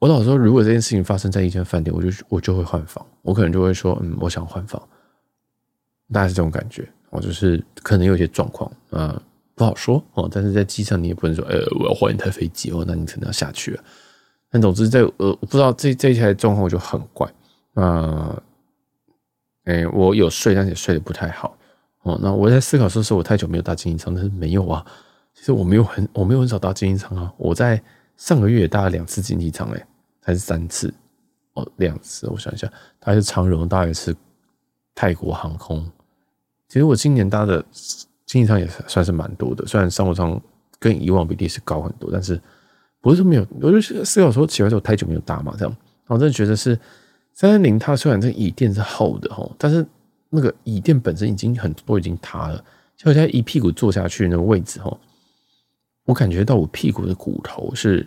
我老说，如果这件事情发生在一间饭店，我就我就会换房，我可能就会说，嗯，我想换房，大概是这种感觉。我就是可能有些状况，呃，不好说哦。但是在机上你也不能说，呃，我要换一台飞机哦，那你可能要下去了。但总之在，呃，我不知道这这一台状况就很怪。呃，哎、我有睡，但是也睡得不太好。哦，那我在思考说，是我太久没有搭经济舱，但是没有啊。其实我没有很，我没有很少搭经济舱啊。我在上个月也搭了两次经济舱，哎，还是三次？哦，两次。我想一下，大概是长荣，大概是泰国航空。其实我今年搭的经济舱也算是蛮多的，虽然商务舱跟以往比例是高很多，但是不是说没有。我就思考说，奇怪，我太久没有搭嘛，这样，我真的觉得是三三零，它虽然这椅垫是厚的哈，但是那个椅垫本身已经很多已经塌了，像我现在一屁股坐下去那个位置哈，我感觉到我屁股的骨头是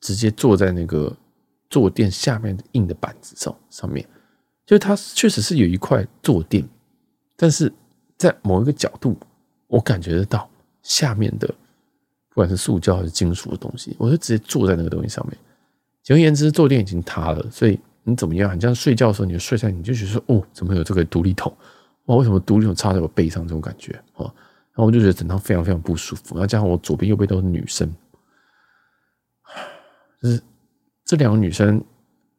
直接坐在那个坐垫下面的硬的板子上上面，就是它确实是有一块坐垫。但是在某一个角度，我感觉得到下面的，不管是塑胶还是金属的东西，我就直接坐在那个东西上面。简而言之，坐垫已经塌了，所以你怎么样？你这样睡觉的时候，你就睡下，你就觉得说，哦，怎么有这个独立筒？哇，为什么独立筒插在我背上？这种感觉啊，然后我就觉得整套非常非常不舒服。然后加上我左边右边都是女生，就是这两个女生，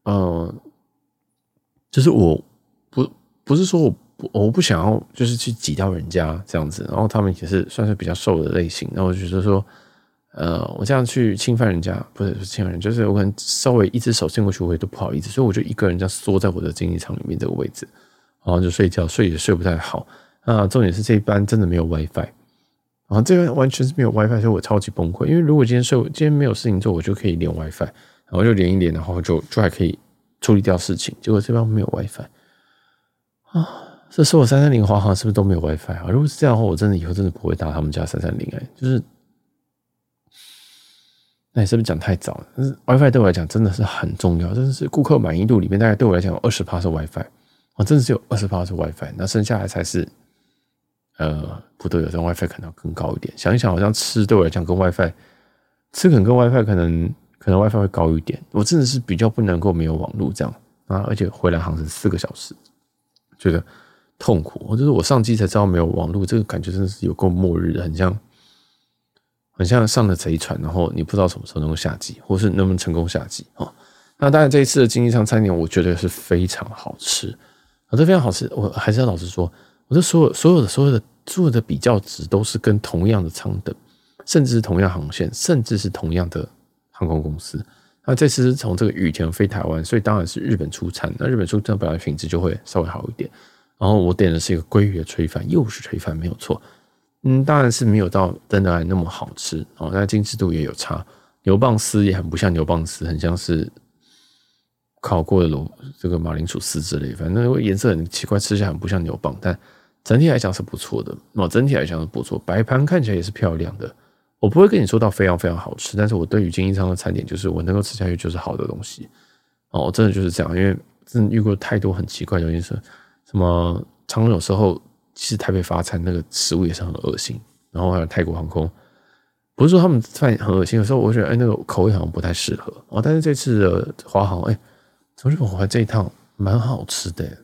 呃，就是我不不是说我不。我不想要，就是去挤到人家这样子，然后他们也是算是比较瘦的类型，然后我就觉得说，呃，我这样去侵犯人家，不是不是侵犯人，就是我可能稍微一只手伸过去，我也都不好意思，所以我就一个人这样缩在我的经济舱里面这个位置，然后就睡觉，睡也睡不太好。啊，重点是这一班真的没有 WiFi，然后这边完全是没有 WiFi，所以我超级崩溃。因为如果今天睡，今天没有事情做，我就可以连 WiFi，然后就连一连，然后就就还可以处理掉事情。结果这边没有 WiFi 啊。这是我三三零华航是不是都没有 WiFi 啊？如果是这样的话，我真的以后真的不会搭他们家三三零哎，就是，那你是不是讲太早了？但是 WiFi 对我来讲真的是很重要，真的是顾客满意度里面大概对我来讲有二十趴是 WiFi，啊真的是有二十趴是 WiFi，那剩下来才是，呃，不对，有时候 WiFi 可能更高一点。想一想，好像吃对我来讲跟 WiFi，吃可能跟 WiFi 可能可能 WiFi 会高一点。我真的是比较不能够没有网络这样啊，而且回来航程四个小时，觉得。痛苦，我就是我上机才知道没有网络，这个感觉真的是有够末日，很像，很像上了贼船，然后你不知道什么时候能够下机，或是能不能成功下机啊？那当然，这一次的经济舱餐点，我觉得是非常好吃，啊，这非常好吃。我还是要老实说，我这所有所有的所有的所有的比较值都是跟同样的舱等，甚至是同样航线，甚至是同样的航空公司。那这次是从这个羽田飞台湾，所以当然是日本出餐。那日本出餐本来品质就会稍微好一点。然后我点的是一个鲑鱼的炊饭，又是炊饭，没有错。嗯，当然是没有到真的那么好吃哦，那精致度也有差。牛蒡丝也很不像牛蒡丝，很像是烤过的螺这个马铃薯丝之类，反正颜色很奇怪，吃起来很不像牛蒡，但整体来讲是不错的。哦，整体来讲是不错，摆盘看起来也是漂亮的。我不会跟你说到非常非常好吃，但是我对于经济舱的餐点就是我能够吃下去就是好的东西。哦，真的就是这样，因为真的遇过太多很奇怪的东西。什么？常常有时候，其实台北发餐那个食物也是很恶心。然后还有泰国航空，不是说他们饭很恶心，有时候我觉得，哎，那个口味好像不太适合。哦，但是这次的华航，哎，从日本回来这一趟蛮好吃的，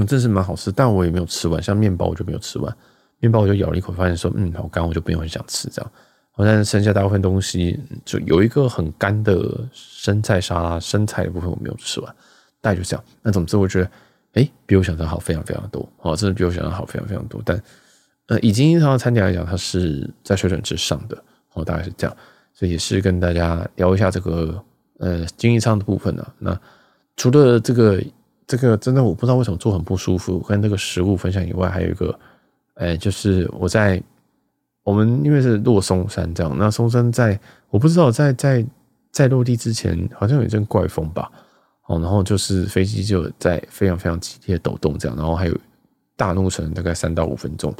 嗯，真是蛮好吃。但我也没有吃完，像面包我就没有吃完，面包我就咬了一口，发现说，嗯，好干，我就不用很想吃这样。好，但是剩下大部分东西，就有一个很干的生菜沙拉，生菜的部分我没有吃完，大概就这样。那总之，我觉得。哎，比我想象好非常非常多，哦，真的比我想象好非常非常多。但，呃，以经济舱的餐点来讲，它是在水准之上的，哦，大概是这样。所以也是跟大家聊一下这个，呃，经济舱的部分呢、那除了这个，这个真的我不知道为什么坐很不舒服，跟这个食物分享以外，还有一个，哎，就是我在我们因为是落松山这样，那松山在我不知道在在在落地之前，好像有一阵怪风吧。哦，然后就是飞机就在非常非常激烈的抖动，这样，然后还有大怒神大概三到五分钟，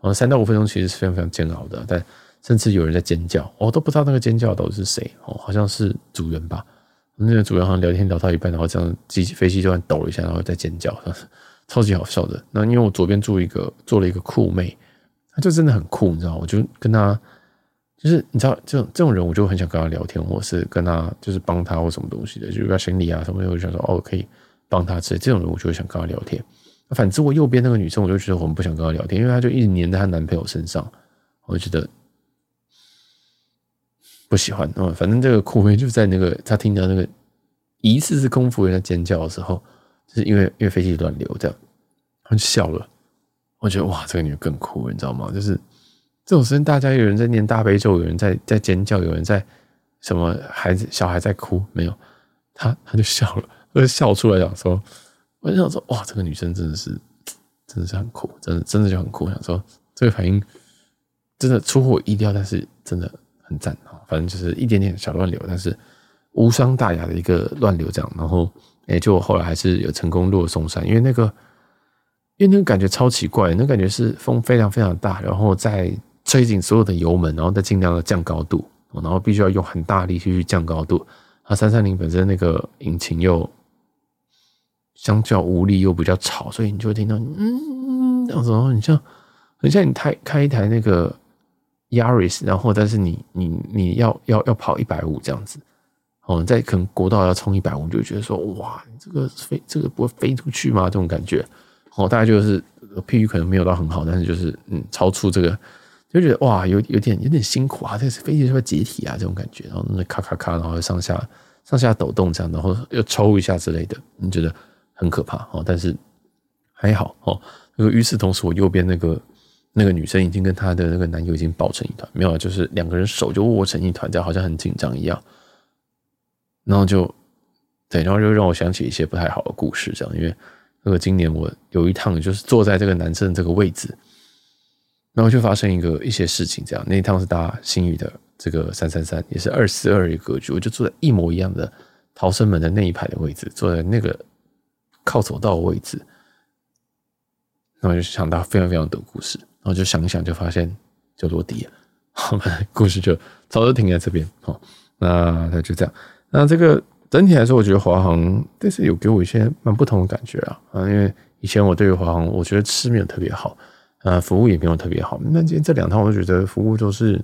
然后三到五分钟其实是非常非常煎熬的，但甚至有人在尖叫，我都不知道那个尖叫到底是谁，哦，好像是组员吧，那个组员好像聊天聊到一半，然后这样机飞机突然抖了一下，然后再尖叫，(laughs) 超级好笑的。那因为我左边住一个坐了一个酷妹，她就真的很酷，你知道，我就跟她，就是你知道这种这种人，我就很想跟她聊天，或是跟她就是帮她或什么东西的，就是要行李啊什么的，我就想说哦可以帮她之类。这种人我就会想跟她聊天。反之，我右边那个女生，我就觉得我们不想跟她聊天，因为她就一直黏在她男朋友身上，我就觉得。不喜欢哦，反正这个酷妹就在那个他听到那个疑似是空服员在尖叫的时候，就是因为因为飞机乱流这样，他就笑了。我觉得哇，这个女的更酷，你知道吗？就是这种时间，大家有人在念大悲咒，有人在在尖叫，有人在什么孩子小孩在哭，没有他他就笑了，他就笑出来讲说，我就想说哇，这个女生真的是真的是很酷，真的真的就很酷。想说这个反应真的出乎我意料，但是真的。很赞啊，反正就是一点点小乱流，但是无伤大雅的一个乱流这样。然后，哎，就后来还是有成功落松山，因为那个，因为那个感觉超奇怪，那感觉是风非常非常大，然后再吹紧所有的油门，然后再尽量的降高度，然后必须要用很大力气去降高度。啊，三三零本身那个引擎又相较无力又比较吵，所以你就会听到嗯，这样子，然后你像很像你开开一台那个。Yaris，然后但是你你你要要要跑一百五这样子，哦，在可能国道要冲一百五，就觉得说哇，这个飞这个不会飞出去吗？这种感觉，哦，大概就是譬喻可能没有到很好，但是就是嗯，超出这个，就觉得哇，有有点有点辛苦啊，这个飞机是不是解体啊，这种感觉，然后那咔咔咔，然后上下上下抖动这样，然后又抽一下之类的，你觉得很可怕哦，但是还好哦，那个与此同时，我右边那个。那个女生已经跟她的那个男友已经抱成一团，没有，就是两个人手就握成一团，这样好像很紧张一样。然后就对，然后就让我想起一些不太好的故事，这样，因为那个今年我有一趟就是坐在这个男生这个位置，然后就发生一个一些事情，这样，那一趟是搭星宇的这个三三三，也是二四二一格局，我就坐在一模一样的逃生门的那一排的位置，坐在那个靠走道的位置，然后就想到非常非常多故事。然后就想一想，就发现就落地了。好，故事就早就停在这边。好，那那就这样。那这个整体来说，我觉得华航但是有给我一些蛮不同的感觉啊。啊，因为以前我对于华航，我觉得吃没有特别好，啊，服务也没有特别好。那今天这两趟，我觉得服务都是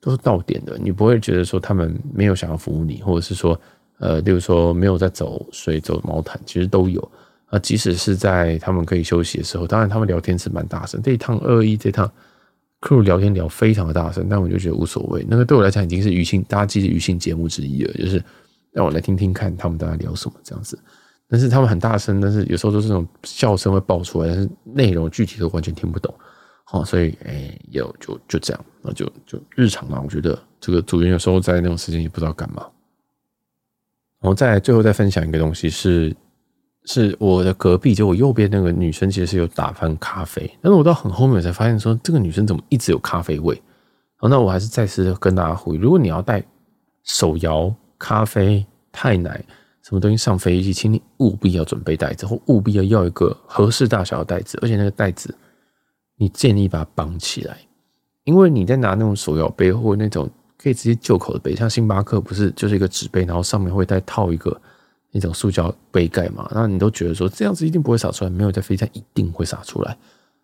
都是到点的，你不会觉得说他们没有想要服务你，或者是说，呃，例如说没有在走水走毛毯，其实都有。啊，即使是在他们可以休息的时候，当然他们聊天是蛮大声。这一趟二一这趟 crew 聊天聊非常的大声，但我就觉得无所谓。那个对我来讲已经是娱乐大家记的娱乐节目之一了，就是让我来听听看他们大家聊什么这样子。但是他们很大声，但是有时候都是那种笑声会爆出来，但是内容具体都完全听不懂。好，所以哎，有就就这样，那就就日常嘛。我觉得这个组员有时候在那种时间也不知道干嘛。然后再最后再分享一个东西是。是我的隔壁，就我右边那个女生，其实是有打翻咖啡，但是我到很后面我才发现，说这个女生怎么一直有咖啡味。好，那我还是再次跟大家呼吁，如果你要带手摇咖啡、太奶什么东西上飞机，请你务必要准备袋子，或务必要要一个合适大小的袋子，而且那个袋子你建议把它绑起来，因为你在拿那种手摇杯或那种可以直接就口的杯，像星巴克不是就是一个纸杯，然后上面会再套一个。那种塑胶杯盖嘛，那你都觉得说这样子一定不会洒出来，没有在飞机上一定会洒出来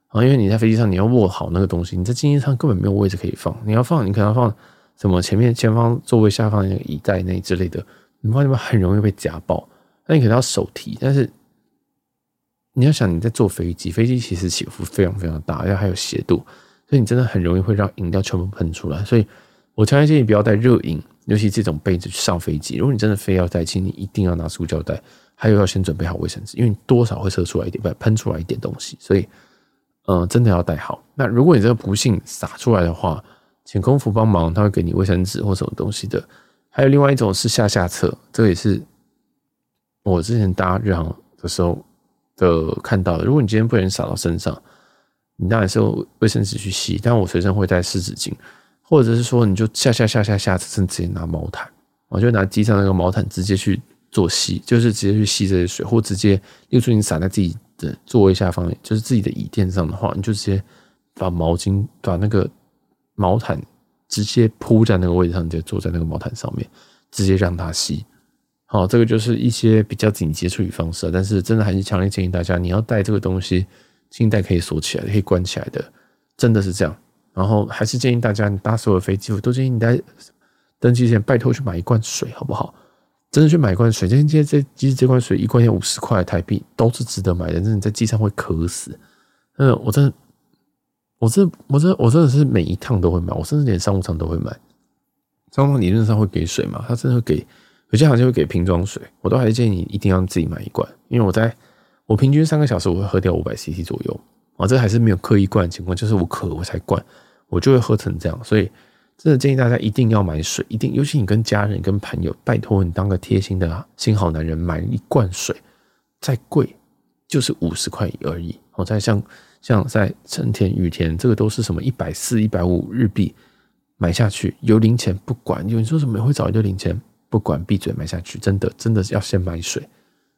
啊！因为你在飞机上你要握好那个东西，你在经济舱根本没有位置可以放。你要放，你可能要放什么前面前方座位下方那个椅袋内之类的，你发现很容易被夹爆。那你可能要手提，但是你要想你在坐飞机，飞机其实起伏非常非常大，而且还有斜度，所以你真的很容易会让饮料全部喷出来。所以我强烈建议不要带热饮。尤其这种杯子去上飞机，如果你真的非要带，请你一定要拿塑胶袋，还有要先准备好卫生纸，因为多少会射出来一点，不喷出来一点东西，所以，嗯，真的要带好。那如果你这个不幸洒出来的话，请空服帮忙，他会给你卫生纸或什么东西的。还有另外一种是下下策，这也是我之前搭日航的时候的看到的。如果你今天不能洒到身上，你当然是用卫生纸去吸，但我随身会带湿纸巾。或者是说，你就下下下下下，甚至直接拿毛毯，我就拿机上那个毛毯直接去做吸，就是直接去吸这些水，或直接，例如说你洒在自己的座位下方，就是自己的椅垫上的话，你就直接把毛巾把那个毛毯直接铺在那个位置上，你就坐在那个毛毯上面，直接让它吸，好，这个就是一些比较紧急处理方式。但是真的还是强烈建议大家，你要带这个东西，静带可以锁起来，可以关起来的，真的是这样。然后还是建议大家，你搭所有飞机，我都建议你在登机前拜托去买一罐水，好不好？真的去买一罐水，今天这其实这罐水一罐要五十块台币，都是值得买的。真的在机上会渴死。嗯，我真的，我这我这我真的是每一趟都会买，我甚至连商务舱都会买。商务舱理论上会给水嘛？他真的会给，有些好像会给瓶装水，我都还是建议你一定要自己买一罐，因为我在我平均三个小时我会喝掉五百 CC 左右啊，这还是没有刻意灌的情况，就是我渴我才灌，我就会喝成这样，所以。真的建议大家一定要买水，一定，尤其你跟家人、跟朋友，拜托你当个贴心的新好男人，买一罐水，再贵就是五十块而已。好，在像像在成田、羽田，这个都是什么一百四、一百五日币买下去，有零钱不管，有人说什么会找一堆零钱，不管，闭嘴买下去，真的真的是要先买水，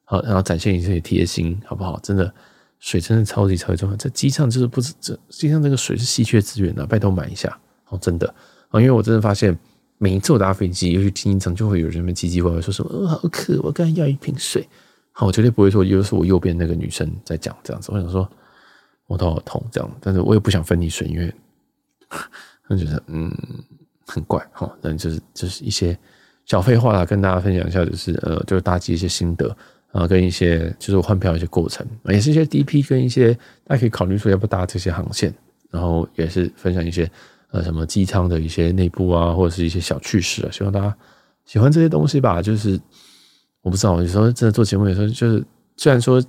好，然后展现一些贴心，好不好？真的水真的超级超级重要，在机上就是不是这机上这个水是稀缺资源的，拜托买一下，好，真的啊。因为我真的发现，每一次我搭飞机，尤其经济舱，就会有人们唧唧歪歪说什么“呃，好渴，我刚要一瓶水”。好，我绝对不会说，又是我右边那个女生在讲这样子。我想说，我头好痛这样，但是我也不想分你水，因为我觉得嗯很怪哈。那就是就是一些小废话啦，跟大家分享一下，就是呃，就是搭机一些心得啊，跟一些就是换票一些过程，也是一些 DP 跟一些大家可以考虑说要不搭这些航线，然后也是分享一些。呃，什么机舱的一些内部啊，或者是一些小趣事啊，希望大家喜欢这些东西吧。就是我不知道，有时候真的做节目，有时候就是虽然说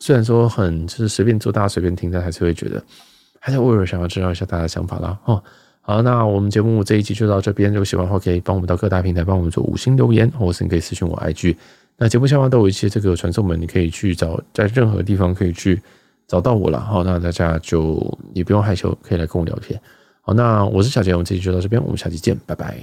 虽然说很就是随便做，大家随便听，但还是会觉得还是偶尔想要知道一下大家的想法啦。哦，好，那我们节目这一集就到这边。如果喜欢的话，可以帮我们到各大平台帮我们做五星留言，或者是你可以私讯我 IG。那节目下方都有一些这个传送门，你可以去找，在任何地方可以去找到我了。好，那大家就也不用害羞，可以来跟我聊天。好，那我是小杰，我们这期就到这边，我们下期见，拜拜。